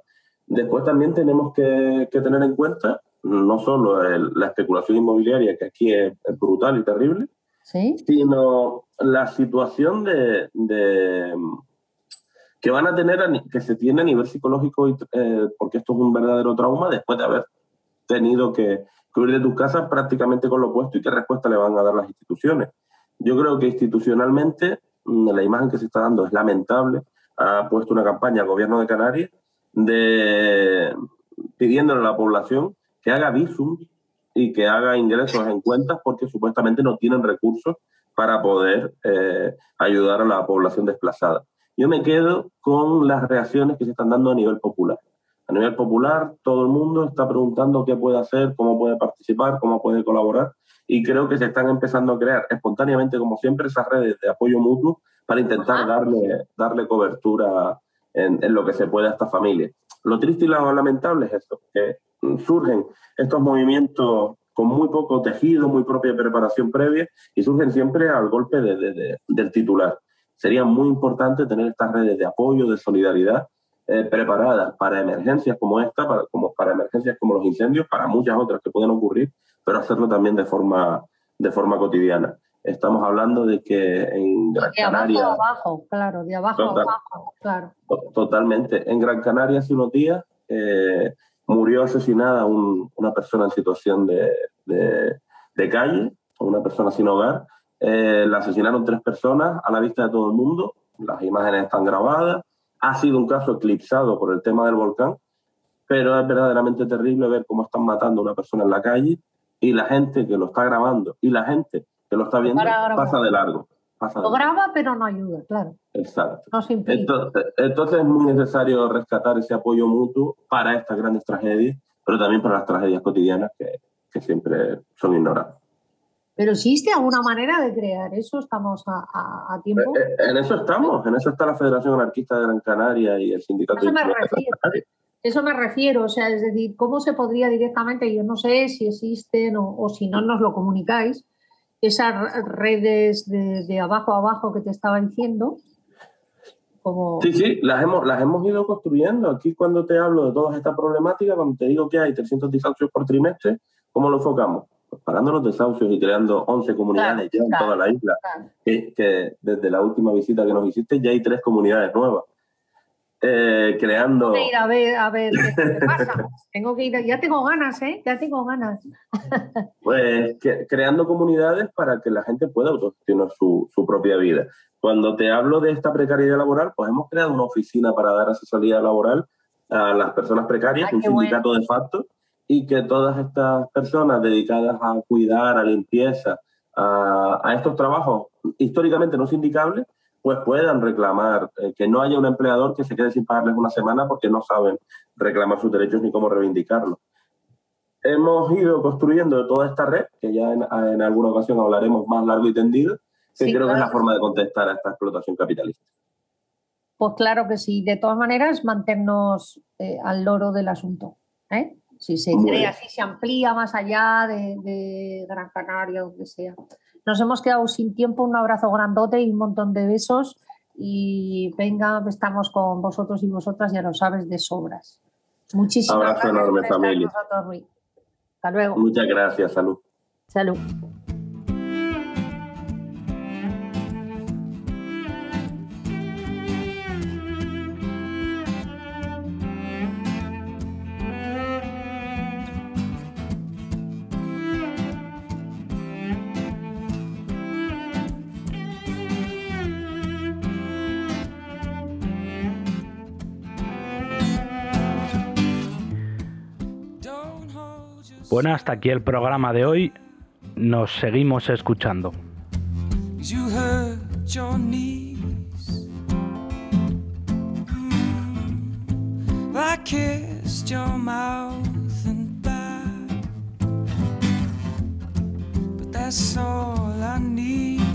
Después también tenemos que, que tener en cuenta no solo el- la especulación inmobiliaria, que aquí es, es brutal y terrible, ¿Sí? sino la situación de, de, que van a tener, que se tiene a nivel psicológico, y, eh, porque esto es un verdadero trauma después de haber tenido que, que huir de tus casas prácticamente con lo opuesto y qué respuesta le van a dar las instituciones. Yo creo que institucionalmente la imagen que se está dando es lamentable. Ha puesto una campaña al gobierno de Canarias pidiéndole a la población que haga visum y que haga ingresos en cuentas porque supuestamente no tienen recursos para poder eh, ayudar a la población desplazada. Yo me quedo con las reacciones que se están dando a nivel popular. A nivel popular, todo el mundo está preguntando qué puede hacer, cómo puede participar, cómo puede colaborar, y creo que se están empezando a crear espontáneamente, como siempre, esas redes de apoyo mutuo para intentar darle, darle cobertura en, en lo que se puede a esta familia. Lo triste y lo lamentable es esto, que surgen estos movimientos con muy poco tejido, muy propia preparación previa, y surgen siempre al golpe de- de- de- del titular. Sería muy importante tener estas redes de apoyo, de solidaridad, eh, preparadas para emergencias como esta, para, como para emergencias como los incendios, para muchas otras que pueden ocurrir, pero hacerlo también de forma, de forma cotidiana. Estamos hablando de que en Gran De abajo Canaria... a abajo, claro, de abajo a Total. abajo, claro. To- Totalmente. En Gran Canaria hace unos días eh, murió asesinada un- una persona en situación de, de- de calle, una persona sin hogar. Eh, la asesinaron tres personas a la vista de todo el mundo. Las imágenes están grabadas. Ha sido un caso eclipsado por el tema del volcán, pero es verdaderamente terrible ver cómo están matando a una persona en la calle y la gente que lo está grabando y la gente que lo está viendo pasa de largo. Pasa de Lo largo. graba, pero no ayuda, claro. Exacto. No. Entonces, entonces es muy necesario rescatar ese apoyo mutuo para estas grandes tragedias, pero también para las tragedias cotidianas que, que siempre son ignoradas. Pero existe alguna manera de crear eso, estamos a, a- a tiempo. Eh, En eso estamos, en eso está la Federación Anarquista de Gran Canaria y el Sindicato Eso me de Gran refiero. Eso me refiero, o sea, es decir, ¿cómo se podría directamente, yo no sé si existen o, o si no nos lo comunicáis, esas re- redes de, de abajo a abajo que te estaba diciendo? Como, Sí, sí, las hemos, las hemos ido construyendo. Aquí cuando te hablo de todas estas problemáticas, cuando te digo que hay 300 desahucios por trimestre, ¿cómo lo enfocamos? Pues parando los desahucios y creando 11 comunidades ya en claro, toda la isla. Que, que desde la última visita que nos hiciste ya hay tres comunidades nuevas. Eh, creando... Tengo que ir a ver, a ver qué pasa. Tengo que ir, a- ya tengo ganas, ¿eh? Ya tengo ganas. Pues que- creando comunidades para que la gente pueda autogestionar su, su propia vida. Cuando te hablo de esta precariedad laboral, pues hemos creado una oficina para dar asesoría laboral a las personas precarias, Ay, un bueno. sindicato de facto, y que todas estas personas dedicadas a cuidar, a limpieza, a, a estos trabajos históricamente no sindicables, pues puedan reclamar, eh, que no haya un empleador que se quede sin pagarles una semana porque no saben reclamar sus derechos ni cómo reivindicarlos. Hemos ido construyendo toda esta red, que ya en, en alguna ocasión hablaremos más largo y tendido, que Sí, creo que es claro. la forma de contestar a esta explotación capitalista. Pues claro que sí. De todas maneras, mantenernos eh, al loro del asunto. ¿eh? Si se Muy crea, bien. si se amplía más allá de, de Gran Canaria, donde sea. Nos hemos quedado sin tiempo. Un abrazo grandote y un montón de besos. Y venga, estamos con vosotros y vosotras, ya lo sabes, de sobras. Muchísimas Abrazo gracias enorme, estar con familia. nosotros. Hasta luego. Muchas gracias, salud. Salud. Bueno, hasta aquí el programa de hoy. Nos seguimos escuchando. But that's all I need.